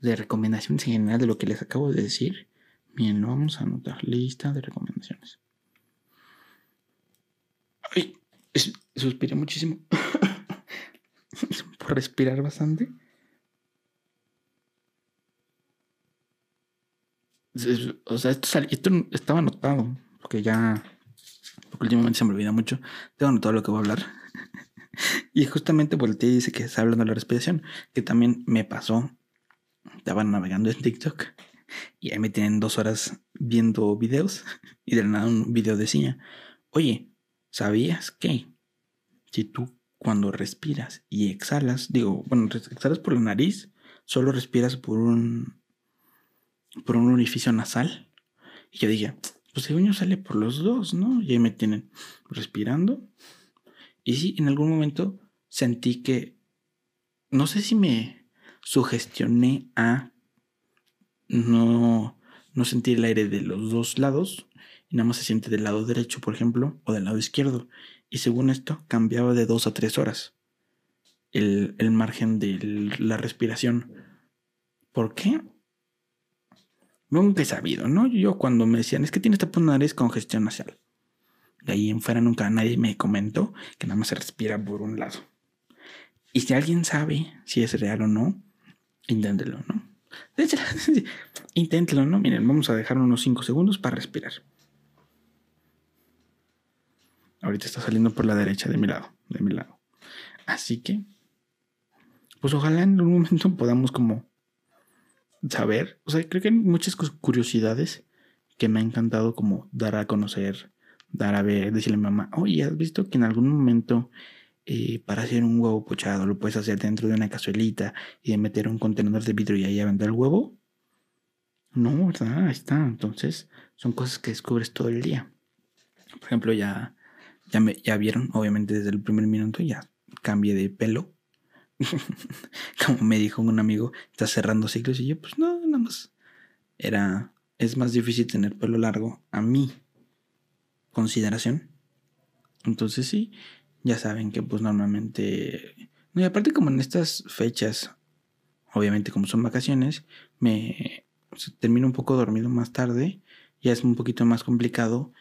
de recomendaciones en general de lo que les acabo de decir. Bien, lo vamos a anotar. Lista de recomendaciones. Ay, suspiré muchísimo. (laughs) Por respirar bastante. O sea, esto, estaba anotado, porque ya, porque últimamente se me olvida mucho. Tengo anotado lo que voy a hablar. (laughs) y justamente volteé y dice que está hablando de la respiración, que también me pasó. Estaba navegando en TikTok y ahí me tienen dos horas viendo videos (laughs) y de nada un video decía, oye, ¿sabías que si tú cuando respiras y exhalas, digo, bueno, exhalas por la nariz, solo respiras por un por un orificio nasal. Y yo dije, pues el uño sale por los dos, ¿no? Y ahí me tienen respirando. Y sí, en algún momento sentí que no sé si me sugestioné a no, no sentir el aire de los dos lados y nada más se siente del lado derecho, por ejemplo, o del lado izquierdo. Y según esto, cambiaba de dos a tres horas el, el margen de la respiración. ¿Por qué? Nunca he sabido, ¿no? Yo cuando me decían, es que tienes tapo nariz congestión nasal. De ahí en fuera nunca nadie me comentó que nada más se respira por un lado. Y si alguien sabe si es real o no, inténtelo, ¿no? (laughs) Inténtelo, ¿no? Miren, vamos a dejar unos 5 segundos para respirar. Ahorita está saliendo por la derecha de mi lado, de mi lado. Así que, pues ojalá en algún momento podamos como saber. O sea, creo que hay muchas curiosidades que me ha encantado como dar a conocer, dar a ver, decirle a mi mamá, oye, ¿has visto que en algún momento eh, para hacer un huevo pochado lo puedes hacer dentro de una cazuelita y meter un contenedor de vidrio y ahí aventar el huevo? No, ¿verdad? Ahí está. Entonces, son cosas que descubres todo el día. Por ejemplo, ya, ya, me, ya vieron, obviamente desde el primer minuto ya cambié de pelo (laughs) como me dijo un amigo, está cerrando ciclos y yo, pues no, nada más. Era, es más difícil tener pelo largo a mi consideración. Entonces sí, ya saben que pues normalmente... No, y aparte como en estas fechas, obviamente como son vacaciones, me termino un poco dormido más tarde, ya es un poquito más complicado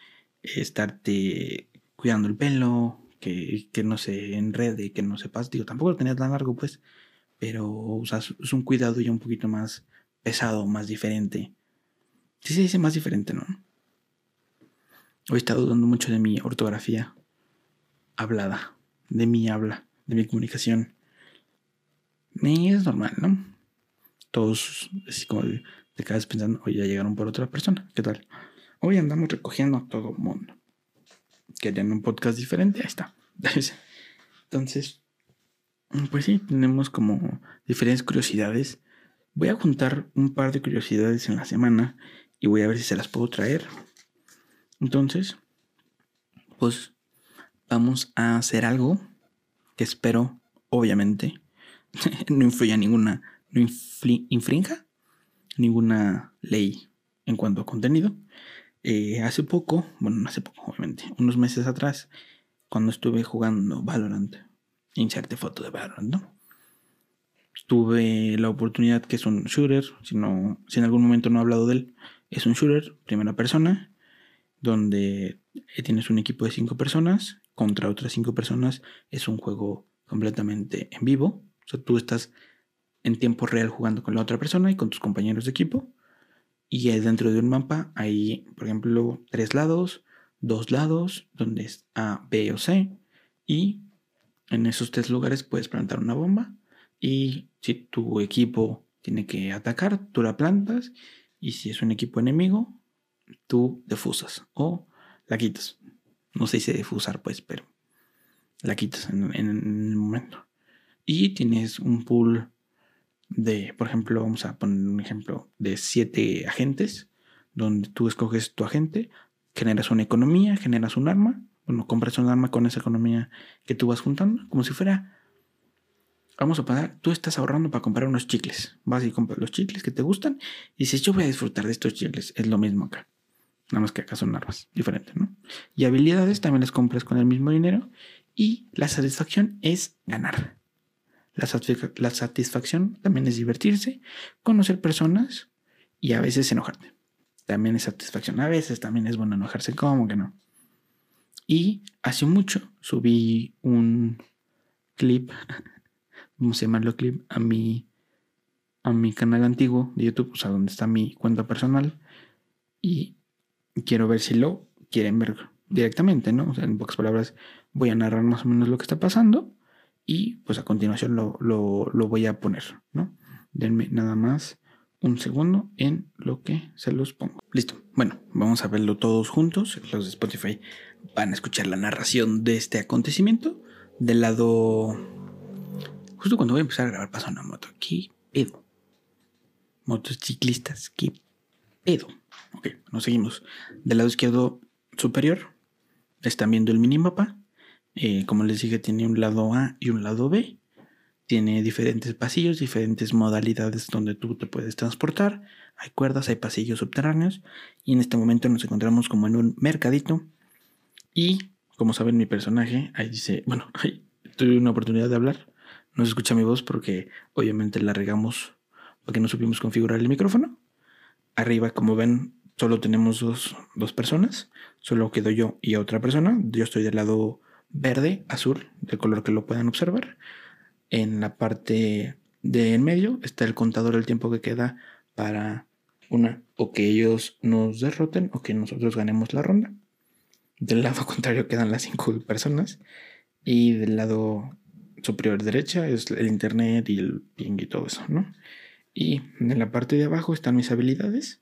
estarte cuidando el pelo, que, no se enrede, que no se pase. Digo, tampoco lo tenía tan largo, pues, pero o sea, es un cuidado ya un poquito más pesado, más diferente. Sí se dice más diferente, ¿no? Hoy he estado dudando mucho de mi ortografía hablada, de mi habla, de mi comunicación. Y es normal, ¿no? Todos, así como te quedas pensando, hoy ya llegaron por otra persona, ¿qué tal? Hoy andamos recogiendo a todo mundo querían un podcast diferente, ahí está. (laughs) Entonces, pues sí, tenemos como diferentes curiosidades. Voy a juntar un par de curiosidades en la semana y voy a ver si se las puedo traer. Entonces, pues vamos a hacer algo que espero, obviamente, (laughs) no influya ninguna, no infrinja ninguna ley en cuanto a contenido. Eh, hace poco, bueno, no hace poco, obviamente, unos meses atrás, cuando estuve jugando Valorant, inserte foto de Valorant. Tuve la oportunidad que es un shooter, si, no, si en algún momento no he hablado de él, es un shooter, primera persona, donde tienes un equipo de cinco personas contra otras cinco personas, es un juego completamente en vivo, o sea, tú estás en tiempo real jugando con la otra persona y con tus compañeros de equipo y dentro de un mapa hay, por ejemplo, tres lados, dos lados, donde es A, B o C. Y en esos tres lugares puedes plantar una bomba. Y si tu equipo tiene que atacar, tú la plantas. Y si es un equipo enemigo, tú defusas o la quitas. No sé si defusar, pues, pero la quitas en, en el momento. Y tienes un pool de, por ejemplo, vamos a poner un ejemplo de siete agentes, donde tú escoges tu agente, generas una economía, generas un arma, bueno, compras un arma con esa economía que tú vas juntando, como si fuera, vamos a pagar, tú estás ahorrando para comprar unos chicles, vas y compras los chicles que te gustan y dices, yo voy a disfrutar de estos chicles, es lo mismo acá, nada más que acá son armas, diferentes, ¿no? Y habilidades también las compras con el mismo dinero y la satisfacción es ganar. La, satisfacción también es divertirse, conocer personas y a veces enojarte. También es satisfacción. A veces también es bueno enojarse, ¿cómo que no? Y hace mucho subí un clip, (laughs) vamos a llamarlo clip, a mi, a mi canal antiguo de YouTube, o sea, donde está mi cuenta personal. Y quiero ver si lo quieren ver directamente, ¿no? O sea, en pocas palabras, voy a narrar más o menos lo que está pasando y pues a continuación lo, voy a poner, ¿no? Denme nada más un segundo en lo que se los pongo. Listo. Bueno, vamos a verlo todos juntos. Los de Spotify van a escuchar la narración de este acontecimiento. Del lado... Justo cuando voy a empezar a grabar pasa una moto. ¿Qué pedo? Motociclistas. ¿Qué pedo? Ok, nos seguimos. Del lado izquierdo superior están viendo el minimapa. Eh, como les dije, tiene un lado A y un lado B. Tiene diferentes pasillos, diferentes modalidades donde tú te puedes transportar. Hay cuerdas, hay pasillos subterráneos. Y en este momento nos encontramos como en un mercadito. Y como saben, mi personaje, ahí dice, bueno, (laughs) ahí tuve una oportunidad de hablar. No se escucha mi voz porque obviamente la regamos porque no supimos configurar el micrófono. Arriba, como ven, solo tenemos dos, dos personas. Solo quedo yo y otra persona. Yo estoy del lado verde, azul, del color que lo puedan observar. En la parte de en medio está el contador del tiempo que queda para una o que ellos nos derroten o que nosotros ganemos la ronda. Del lado (laughs) contrario quedan las cinco personas y del lado superior derecha es el internet y el ping y todo eso, ¿no? Y en la parte de abajo están mis habilidades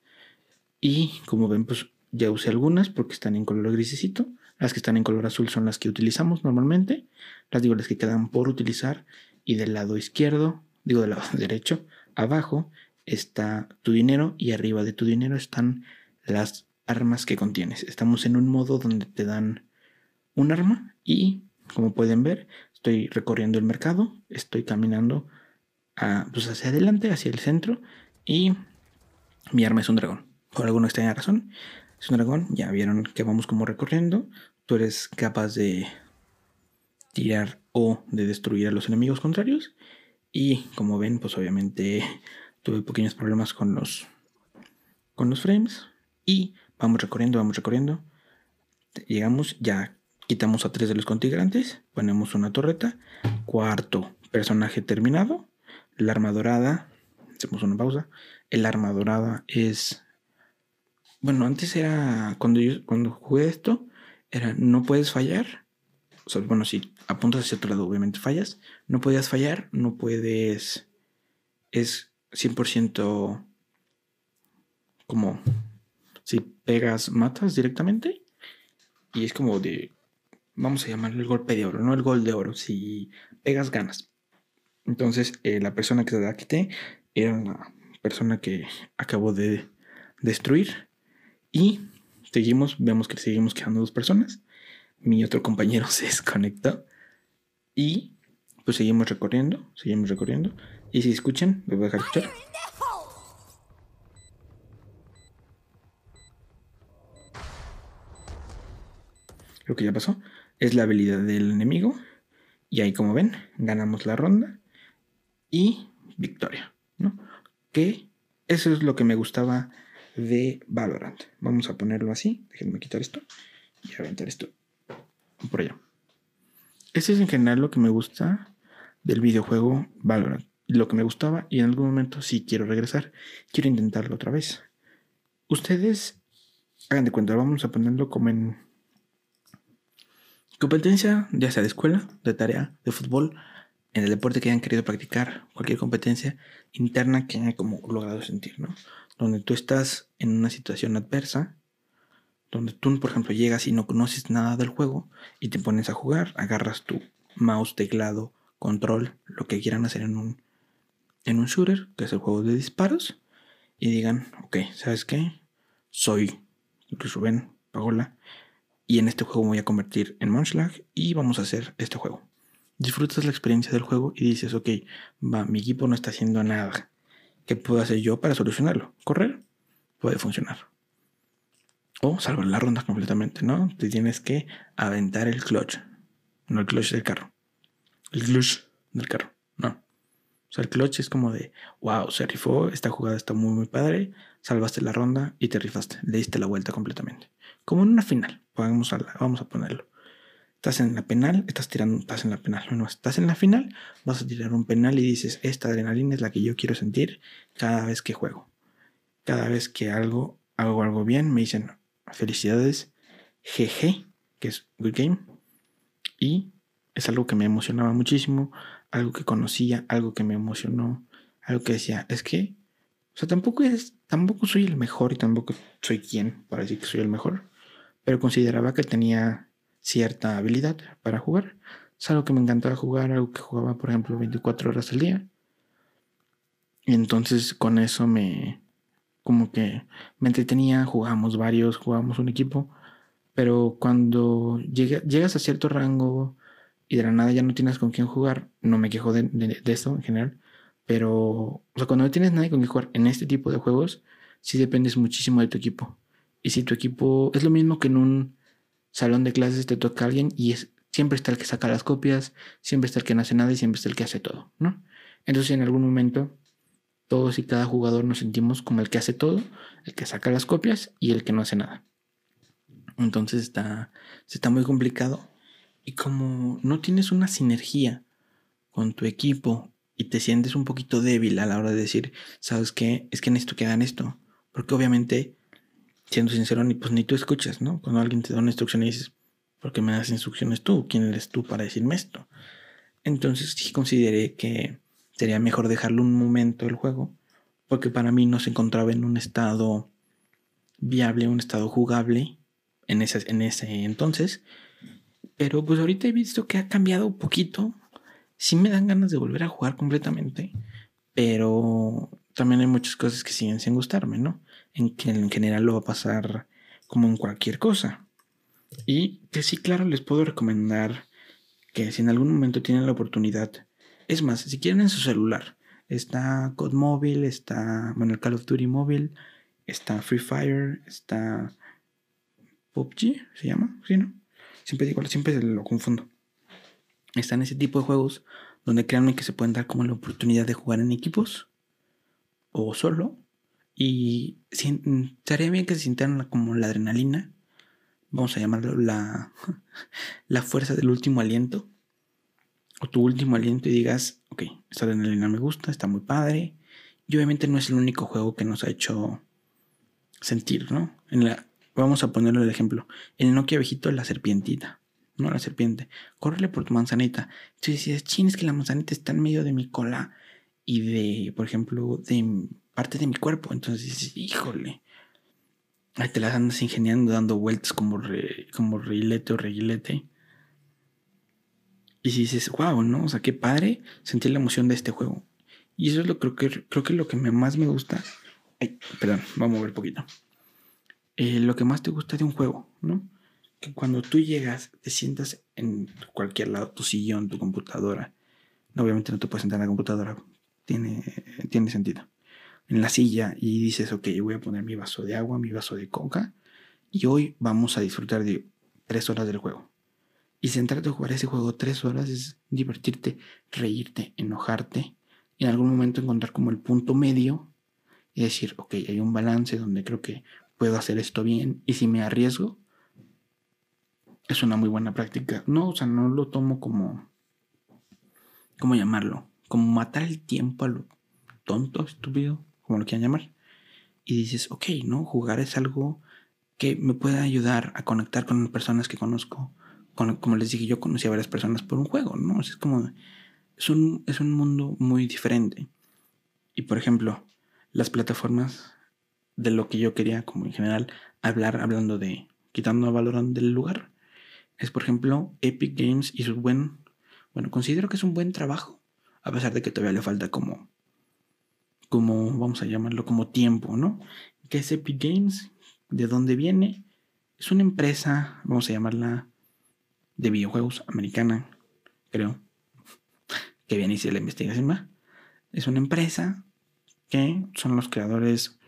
y como ven pues ya usé algunas porque están en color grisecito. Las que están en color azul son las que utilizamos normalmente. Las digo las que quedan por utilizar y del lado izquierdo, digo del lado (laughs) derecho, abajo está tu dinero y arriba de tu dinero están las armas que contienes. Estamos en un modo donde te dan un arma y como pueden ver estoy recorriendo el mercado, estoy caminando pues hacia adelante, hacia el centro y mi arma es un dragón. Por alguna extraña razón, es un dragón. Ya vieron que vamos como recorriendo. Tú eres capaz de tirar o de destruir a los enemigos contrarios. Y como ven, pues obviamente tuve pequeños problemas con los, con los frames. Y vamos recorriendo, vamos recorriendo. Llegamos, ya quitamos a tres de los contingentes. Ponemos una torreta. Cuarto personaje terminado. La arma dorada. Hacemos una pausa. El arma dorada es. Bueno, antes era. Cuando yo cuando jugué esto, era no puedes fallar bueno, si apuntas hacia otro lado, obviamente fallas. No podías fallar, no puedes. Es 100% como. Si pegas, matas directamente. Y es como de. Vamos a llamarlo el golpe de oro, no el gol de oro. Si pegas, ganas. Entonces, eh, la persona que se la quité era la persona que acabo de destruir. Y seguimos, vemos que seguimos quedando dos personas mi otro compañero (laughs) se desconectó y pues seguimos recorriendo, seguimos recorriendo. Y si escuchan, me voy a dejar escuchar. Lo que ya pasó es la habilidad del enemigo. Y ahí como ven, ganamos la ronda y victoria, ¿no? Que eso es lo que me gustaba de Valorant. Vamos a ponerlo así. Déjenme quitar esto y aventar esto por allá. Ese es en general lo que me gusta del videojuego Valorant. Lo que me gustaba y en algún momento sí quiero regresar. Quiero intentarlo otra vez. Ustedes hagan de cuenta, vamos a ponerlo como en competencia, ya sea de escuela, de tarea, de fútbol, en el deporte que hayan querido practicar, cualquier competencia interna que hayan como logrado sentir, ¿no? Donde tú estás en una situación adversa donde tú, por ejemplo, llegas y no conoces nada del juego y te pones a jugar, agarras tu mouse, teclado, control, lo que quieran hacer en un, en un shooter, que es el juego de disparos, y digan, ok, ¿sabes qué? Soy Rubén Pagola y en este juego me voy a convertir en Munchlack y vamos a hacer este juego. Disfrutas la experiencia del juego y dices, ok, va, mi equipo no está haciendo nada. ¿Qué puedo hacer yo para solucionarlo? Correr puede funcionar o salvar la ronda completamente, ¿no? Te tienes que aventar el clutch, no el clutch del carro. El clutch del carro, no. O sea, el clutch es como de, wow, se rifó, esta jugada está muy, muy padre, salvaste la ronda y te rifaste, le diste la vuelta completamente. Como en una final, vamos a, vamos a ponerlo. Estás en la penal, estás tirando, estás en la penal, no, estás en la final, vas a tirar un penal y dices, esta adrenalina es la que yo quiero sentir cada vez que juego. Cada vez que algo, hago algo bien, me dicen, Felicidades, GG, que es Good Game. Y es algo que me emocionaba muchísimo, algo que conocía, algo que me emocionó, algo que decía, es que, o sea, tampoco es, tampoco soy el mejor y tampoco soy quien para decir que soy el mejor, pero consideraba que tenía cierta habilidad para jugar. Es algo que me encantaba jugar, algo que jugaba, por ejemplo, 24 horas al día. Y entonces con eso me, como que me entretenía, jugábamos varios, jugábamos un equipo, pero cuando llegas a cierto rango y de la nada ya no tienes con quién jugar, no me quejo de, de, esto en general, pero, o sea, cuando no tienes nadie con quien jugar en este tipo de juegos, sí dependes muchísimo de tu equipo. Y si tu equipo es lo mismo que en un salón de clases te toca alguien y es, siempre está el que saca las copias, siempre está el que no hace nada y siempre está el que hace todo, ¿no? Entonces en algún momento todos y cada jugador nos sentimos como el que hace todo, el que saca las copias y el que no hace nada. Entonces está, está muy complicado. Y como no tienes una sinergia con tu equipo y te sientes un poquito débil a la hora de decir, ¿sabes qué? Es que necesito que hagan esto. Porque obviamente, siendo sincero, ni, pues ni tú escuchas, ¿no? Cuando alguien te da una instrucción y dices, ¿por qué me das instrucciones tú? ¿Quién eres tú para decirme esto? Entonces sí consideré que sería mejor dejarlo un momento el juego, porque para mí no se encontraba en un estado viable, un estado jugable en ese, en ese entonces. Pero pues ahorita he visto que ha cambiado un poquito sí me dan ganas de volver a jugar completamente, pero también hay muchas cosas que siguen sin gustarme, ¿no? En que en general lo va a pasar como en cualquier cosa. Y que sí, claro, les puedo recomendar que si en algún momento tienen la oportunidad, es más, si quieren en su celular, está COD Mobile, está, bueno, el Call of Duty Mobile, está Free Fire, está PUBG, se llama, ¿sí, no? Siempre digo, siempre lo confundo están ese tipo de juegos donde créanme que se pueden dar como la oportunidad de jugar en equipos o solo. Y estaría bien que se sintieran como la adrenalina, vamos a llamarlo la, (laughs) la fuerza del último aliento, o tu último aliento y digas, ok, esta adrenalina me gusta, está muy padre. Y obviamente no es el único juego que nos ha hecho sentir, ¿no? En la, vamos a ponerlo el ejemplo. El Nokia viejito, la serpientita no la serpiente, córrele por tu manzanita. Tú dices, chin, es que la manzanita está en medio de mi cola y de, por ejemplo, de parte de mi cuerpo. Entonces dices, híjole. Ahí te las andas ingeniando, dando vueltas como, re, como reilete o reguilete. Y si dices, wow, ¿no? O sea, qué padre sentir la emoción de este juego. Y eso es lo creo que creo que lo que más me gusta. Ay, perdón, vamos a un poquito. Eh, lo que más te gusta de un juego, ¿no? que cuando tú llegas, te sientas en cualquier lado, tu sillón, tu computadora. Obviamente no te puedes sentar en la computadora, tiene, tiene sentido. En la silla y dices, ok, voy a poner mi vaso de agua, mi vaso de coca, y hoy vamos a disfrutar de tres horas del juego. Y sentarte a jugar ese juego tres horas es divertirte, reírte, enojarte, y en algún momento encontrar como el punto medio y decir, ok, hay un balance donde creo que puedo hacer esto bien, y si me arriesgo, es una muy buena práctica. No, o sea, no lo tomo como. ¿Cómo llamarlo? Como matar el tiempo a lo tonto, estúpido, como lo quieran llamar. Y dices, ok, ¿no? Jugar es algo que me puede ayudar a conectar con personas que conozco. como les dije, yo conocí a varias personas por un juego, ¿no? es como. Es un, es un mundo muy diferente. Y por ejemplo, las plataformas de lo que yo quería, como en general, hablar, hablando de. quitando valor del lugar es, por ejemplo, Epic Games y su buen, bueno, considero que es un buen trabajo, a pesar de que todavía le falta como, como, vamos a llamarlo, como tiempo, ¿no? ¿Qué es Epic Games? ¿De dónde viene? Es una empresa, vamos a llamarla, de videojuegos americana, creo, que viene y se la investigación más. Es una empresa que son los creadores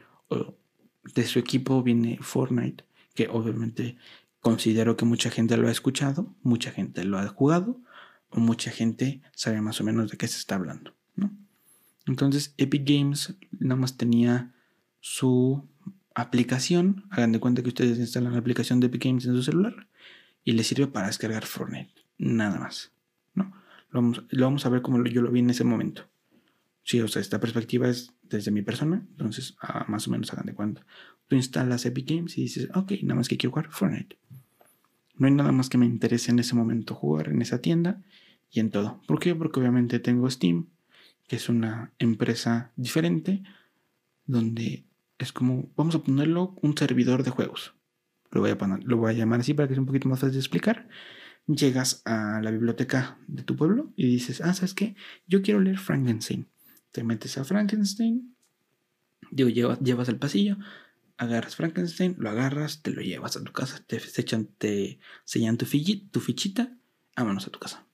de su equipo viene Fortnite, que obviamente Considero que mucha gente lo ha escuchado, mucha gente lo ha jugado o mucha gente sabe más o menos de qué se está hablando. Entonces Epic Games nada más tenía su aplicación, hagan de cuenta que ustedes instalan la aplicación de Epic Games en su celular y les sirve para descargar Fortnite, nada más, ¿no? Lo vamos, a ver como yo lo vi en ese momento. Sí, o sea, esta perspectiva es desde mi persona, entonces ah, más o menos hagan de cuenta. Tú instalas Epic Games y dices, ok, nada más que quiero jugar Fortnite. No hay nada más que me interese en ese momento jugar en esa tienda y en todo. ¿Por qué? Porque obviamente tengo Steam, que es una empresa diferente, donde es como, vamos a ponerlo, un servidor de juegos. Lo voy a, lo voy a llamar así para que sea un poquito más fácil de explicar. Llegas a la biblioteca de tu pueblo y dices, ah, ¿sabes qué? Yo quiero leer Frankenstein. Te metes a Frankenstein, digo, llevas, llevas al pasillo, agarras Frankenstein, lo agarras, te lo llevas a tu casa, te echan, te sellan tu, tu fichita, vámonos a tu casa.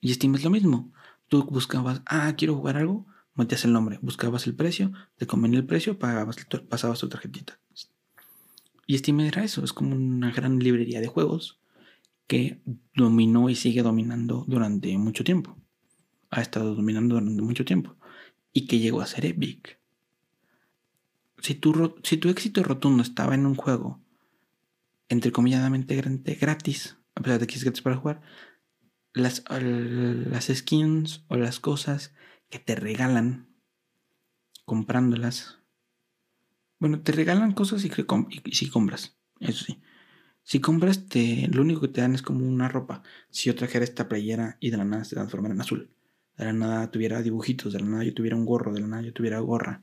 Y Steam lo mismo. Tú buscabas, ah, quiero jugar algo, metías el nombre, buscabas el precio, te convenía el precio, pagabas, pasabas tu tarjetita. Y Steam era eso, es como una gran librería de juegos que dominó y sigue dominando durante mucho tiempo. Ha estado dominando durante mucho tiempo. Y que llegó a ser Epic. Si tu, si tu éxito rotundo estaba en un juego, entrecomilladamente gratis, a pesar de que es gratis para jugar, las, las skins o las cosas que te regalan comprándolas. Bueno, te regalan cosas y, si compras, eso sí. Si compras, te, lo único que te dan es como una ropa. Si yo trajera esta playera y de la nada se transformara en azul, de la nada tuviera dibujitos, de la nada yo tuviera un gorro, de la nada yo tuviera gorra,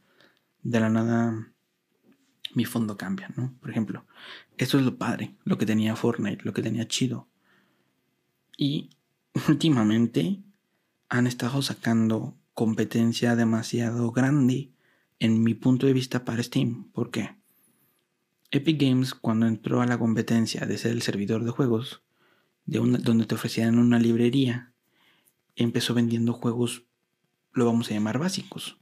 de la nada mi fondo cambia, ¿no? Por ejemplo, esto es lo padre, lo que tenía Fortnite, lo que tenía chido. Y últimamente han estado sacando competencia demasiado grande en mi punto de vista para Steam. ¿Por qué? Epic Games cuando entró a la competencia de ser el servidor de juegos, de donde te ofrecían una librería, empezó vendiendo juegos, lo vamos a llamar básicos,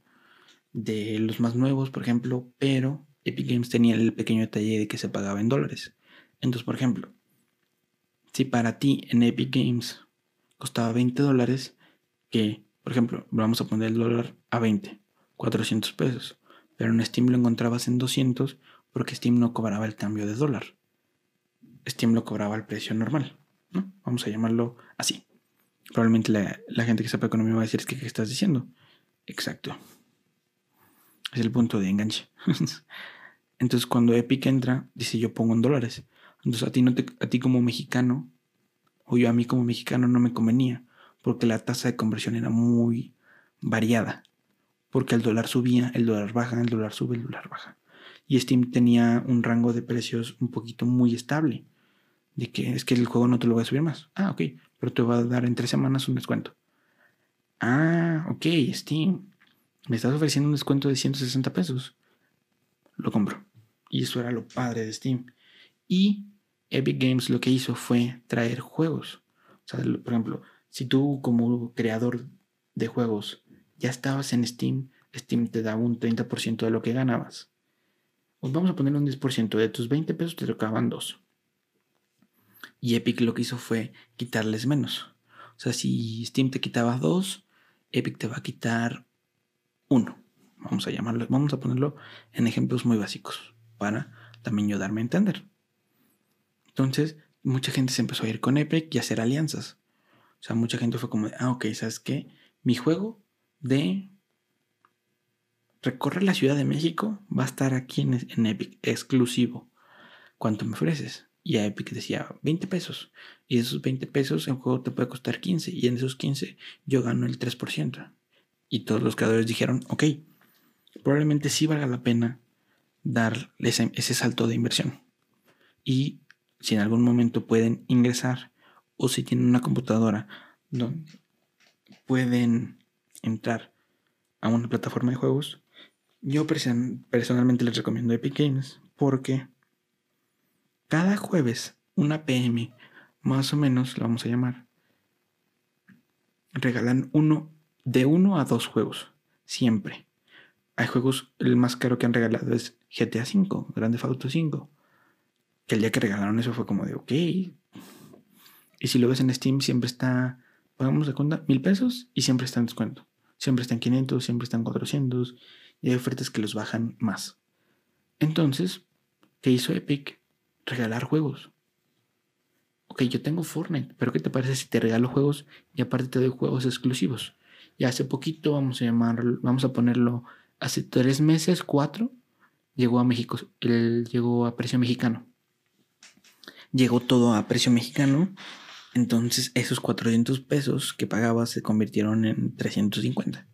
de los más nuevos, por ejemplo, pero Epic Games tenía el pequeño detalle de que se pagaba en dólares. Entonces, por ejemplo, si para ti en Epic Games costaba 20 dólares, que, por ejemplo, vamos a poner el dólar a 20, 400 pesos, pero en Steam lo encontrabas en 200 porque Steam no cobraba el cambio de dólar. Steam lo cobraba al precio normal, ¿no? Vamos a llamarlo así. Probablemente la, gente que sepa economía va a decir, que, ¿qué estás diciendo? Exacto. Es el punto de enganche. (laughs) Entonces cuando Epic entra, dice yo pongo en dólares. Entonces a ti, no te, a ti como mexicano, o yo a mí como mexicano no me convenía, porque la tasa de conversión era muy variada. Porque el dólar subía, el dólar baja, el dólar sube, el dólar baja. Y Steam tenía un rango de precios un poquito muy estable. De que es que el juego no te lo va a subir más. Ah, ok. Pero te va a dar en tres semanas un descuento. Ah, ok, Steam. Me estás ofreciendo un descuento de 160 pesos lo compro. Y eso era lo padre de Steam. Y Epic Games lo que hizo fue traer juegos. O sea, por ejemplo, si tú como creador de juegos ya estabas en Steam, Steam te daba un 30% de lo que ganabas. Pues vamos a poner un 10%. De tus 20 pesos te tocaban 2. Y Epic lo que hizo fue quitarles menos. O sea, si Steam te quitaba 2, Epic te va a quitar 1. Vamos a llamarlo, vamos a ponerlo en ejemplos muy básicos para también yo darme a entender. Entonces, mucha gente se empezó a ir con Epic y a hacer alianzas. O sea, mucha gente fue como, ah, ok, ¿sabes qué? Mi juego de recorrer la Ciudad de México va a estar aquí en, en Epic, exclusivo. ¿Cuánto me ofreces? Y a Epic decía 20 pesos. Y de esos 20 pesos el juego te puede costar 15. Y en esos 15 yo gano el 3%. Y todos los creadores dijeron, ok, probablemente sí valga la pena dar ese, salto de inversión. Y si en algún momento pueden ingresar o si tienen una computadora donde pueden entrar a una plataforma de juegos, yo personalmente les recomiendo Epic Games porque cada jueves, una PM, más o menos, lo vamos a llamar, regalan uno de uno a dos juegos, siempre hay juegos, el más caro que han regalado es GTA V, Grande Auto 5. Que el día que regalaron eso fue como de, ok. Y si lo ves en Steam, siempre está, pagamos de cuenta, mil pesos y siempre está en descuento. Siempre está en 500, siempre está en 400 y hay ofertas que los bajan más. Entonces, ¿qué hizo Epic? Regalar juegos. Ok, yo tengo Fortnite, pero ¿qué te parece si te regalo juegos y aparte te doy juegos exclusivos? Y hace poquito vamos a llamar, vamos a ponerlo hace tres meses, cuatro, llegó a México, él llegó a precio mexicano. Llegó todo a precio mexicano, entonces esos 400 pesos que pagaba se convirtieron en 350.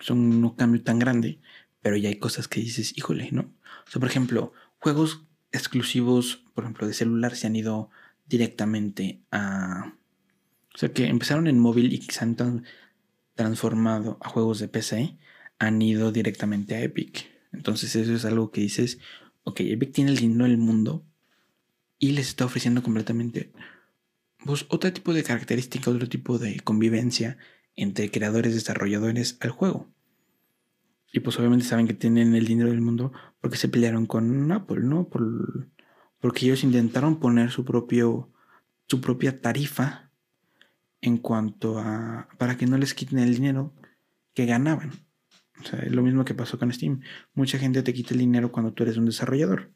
Son un cambio tan grande, pero ya hay cosas que dices, híjole, ¿no? O sea, por ejemplo, juegos exclusivos, por ejemplo, de celular se han ido directamente a... O sea, que empezaron en móvil y se han transformado a juegos de PC han ido directamente a Epic. Entonces eso es algo que dices, ok, Epic tiene el dinero del mundo y les está ofreciendo completamente pues, otro tipo de característica, otro tipo de convivencia entre creadores, desarrolladores al juego. Y pues obviamente saben que tienen el dinero del mundo porque se pelearon con Apple, ¿no? Por, porque ellos intentaron poner su propio su propia tarifa en cuanto a para que no les quiten el dinero que ganaban. O sea, es lo mismo que pasó con Steam. Mucha gente te quita el dinero cuando tú eres un desarrollador.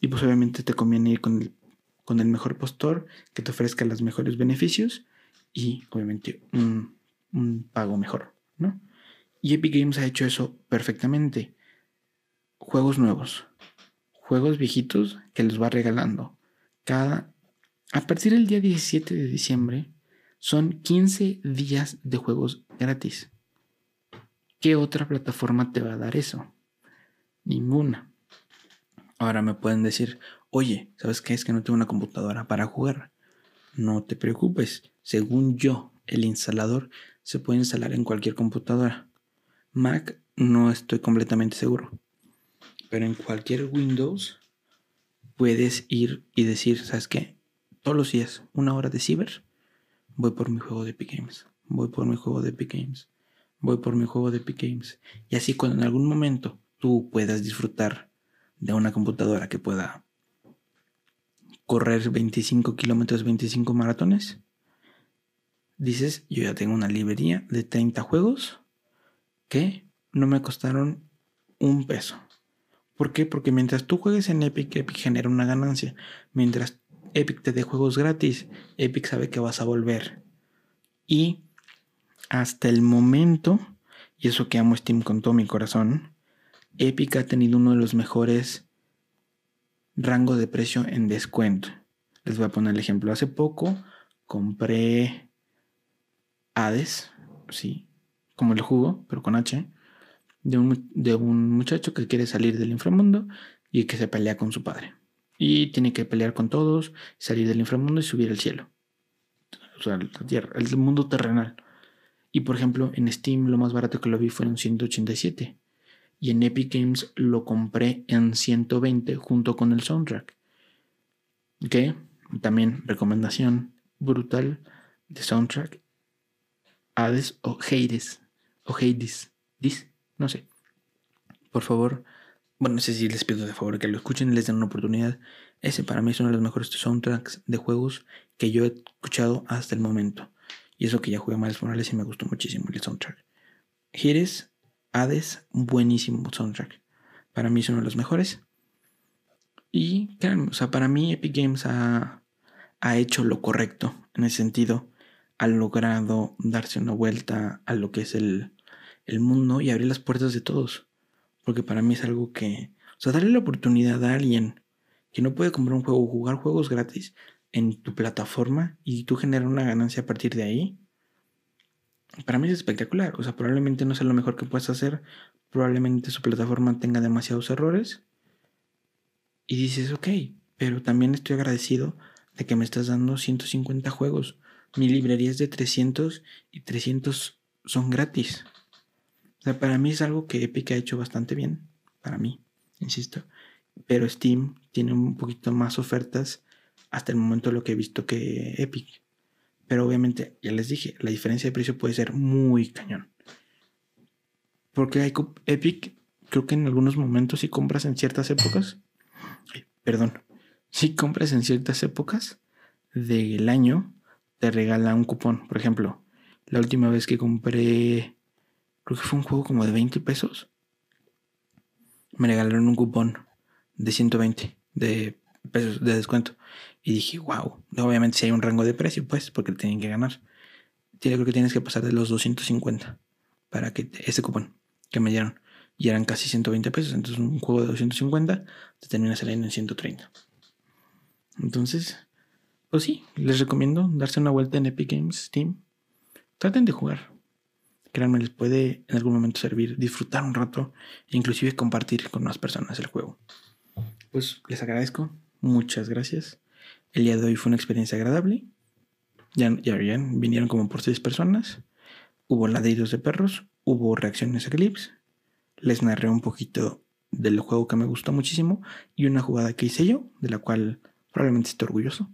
Y pues obviamente te conviene ir con el, con el mejor postor que te ofrezca los mejores beneficios y obviamente un, un pago mejor, ¿no? Y Epic Games ha hecho eso perfectamente. Juegos nuevos, juegos viejitos que les va regalando. Cada a partir del día 17 de diciembre son 15 días de juegos gratis. ¿Qué otra plataforma te va a dar eso? Ninguna. Ahora me pueden decir, oye, ¿sabes qué? Es que no tengo una computadora para jugar. No te preocupes. Según yo, el instalador se puede instalar en cualquier computadora. Mac no estoy completamente seguro. Pero en cualquier Windows puedes ir y decir, ¿sabes qué? Todos los días, una hora de ciber, voy por mi juego de Epic Games. Voy por mi juego de Epic Games voy por mi juego de Epic Games. Y así cuando en algún momento tú puedas disfrutar de una computadora que pueda correr 25 kilómetros, 25 maratones, dices, yo ya tengo una librería de 30 juegos que no me costaron un peso. ¿Por qué? Porque mientras tú juegues en Epic, Epic genera una ganancia. Mientras Epic te dé juegos gratis, Epic sabe que vas a volver. Y hasta el momento, y eso que amo Steam con todo mi corazón, Epic ha tenido uno de los mejores rangos de precio en descuento. Les voy a poner el ejemplo. Hace poco compré Hades, sí, como el jugo, pero con H, de un, de un muchacho que quiere salir del inframundo y que se pelea con su padre. Y tiene que pelear con todos, salir del inframundo y subir al cielo. O sea, el mundo terrenal. Y por ejemplo, en Steam lo más barato que lo vi fueron 187. Y en Epic Games lo compré en 120 junto con el soundtrack. Que también recomendación brutal de soundtrack. Hades o Hades. O Hades. Dis, no sé. Por favor, bueno, no sé si les pido de favor que lo escuchen, les den una oportunidad. Ese para mí es uno de los mejores soundtracks de juegos que yo he escuchado hasta el momento. Y eso que ya jugué Miles Morales y me gustó muchísimo el soundtrack. Hades, Hades, buenísimo soundtrack. Para mí es uno de los mejores. Y créanme, o sea, para mí Epic Games ha, ha hecho lo correcto en ese sentido. Ha logrado darse una vuelta a lo que es el, el mundo y abrir las puertas de todos. Porque para mí es algo que. O sea, darle la oportunidad a alguien que no puede comprar un juego o jugar juegos gratis en tu plataforma y tú generas una ganancia a partir de ahí, para mí es espectacular. O sea, probablemente no sea lo mejor que puedas hacer, probablemente su plataforma tenga demasiados errores. Y dices, ok, pero también estoy agradecido de que me estás dando 150 juegos. Mi librería es de 300 y 300 son gratis. O sea, para mí es algo que Epic ha hecho bastante bien. Para mí, insisto. Pero Steam tiene un poquito más ofertas hasta el momento lo que he visto que Epic. Pero obviamente, ya les dije, la diferencia de precio puede ser muy cañón. Porque Epic, creo que en algunos momentos si compras en ciertas épocas, perdón, si compras en ciertas épocas del año, te regala un cupón. Por ejemplo, la última vez que compré, creo que fue un juego como de 20 pesos, me regalaron un cupón de 120 de pesos de descuento. Y dije, wow, obviamente si hay un rango de precio, pues, porque tienen que ganar. Creo que tienes que pasar de los 250 para que ese cupón que me dieron. Y eran casi 120 pesos. Entonces un juego de 250 te termina saliendo en 130. Entonces, pues sí, les recomiendo darse una vuelta en Epic Games Steam. Traten de jugar. Créanme, les puede en algún momento servir disfrutar un rato e inclusive compartir con más personas el juego. Pues les agradezco. Muchas gracias. El día de hoy fue una experiencia agradable. Ya, ya, vinieron como por seis personas. Hubo ladridos de perros, hubo reacciones a clips. Les narré un poquito del juego que me gustó muchísimo y una jugada que hice yo, de la cual probablemente estoy orgulloso.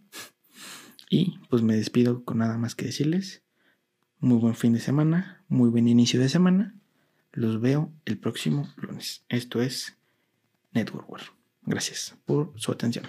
Y pues me despido con nada más que decirles. Muy buen fin de semana, muy buen inicio de semana. Los veo el próximo lunes. Esto es Network War. Gracias por su atención.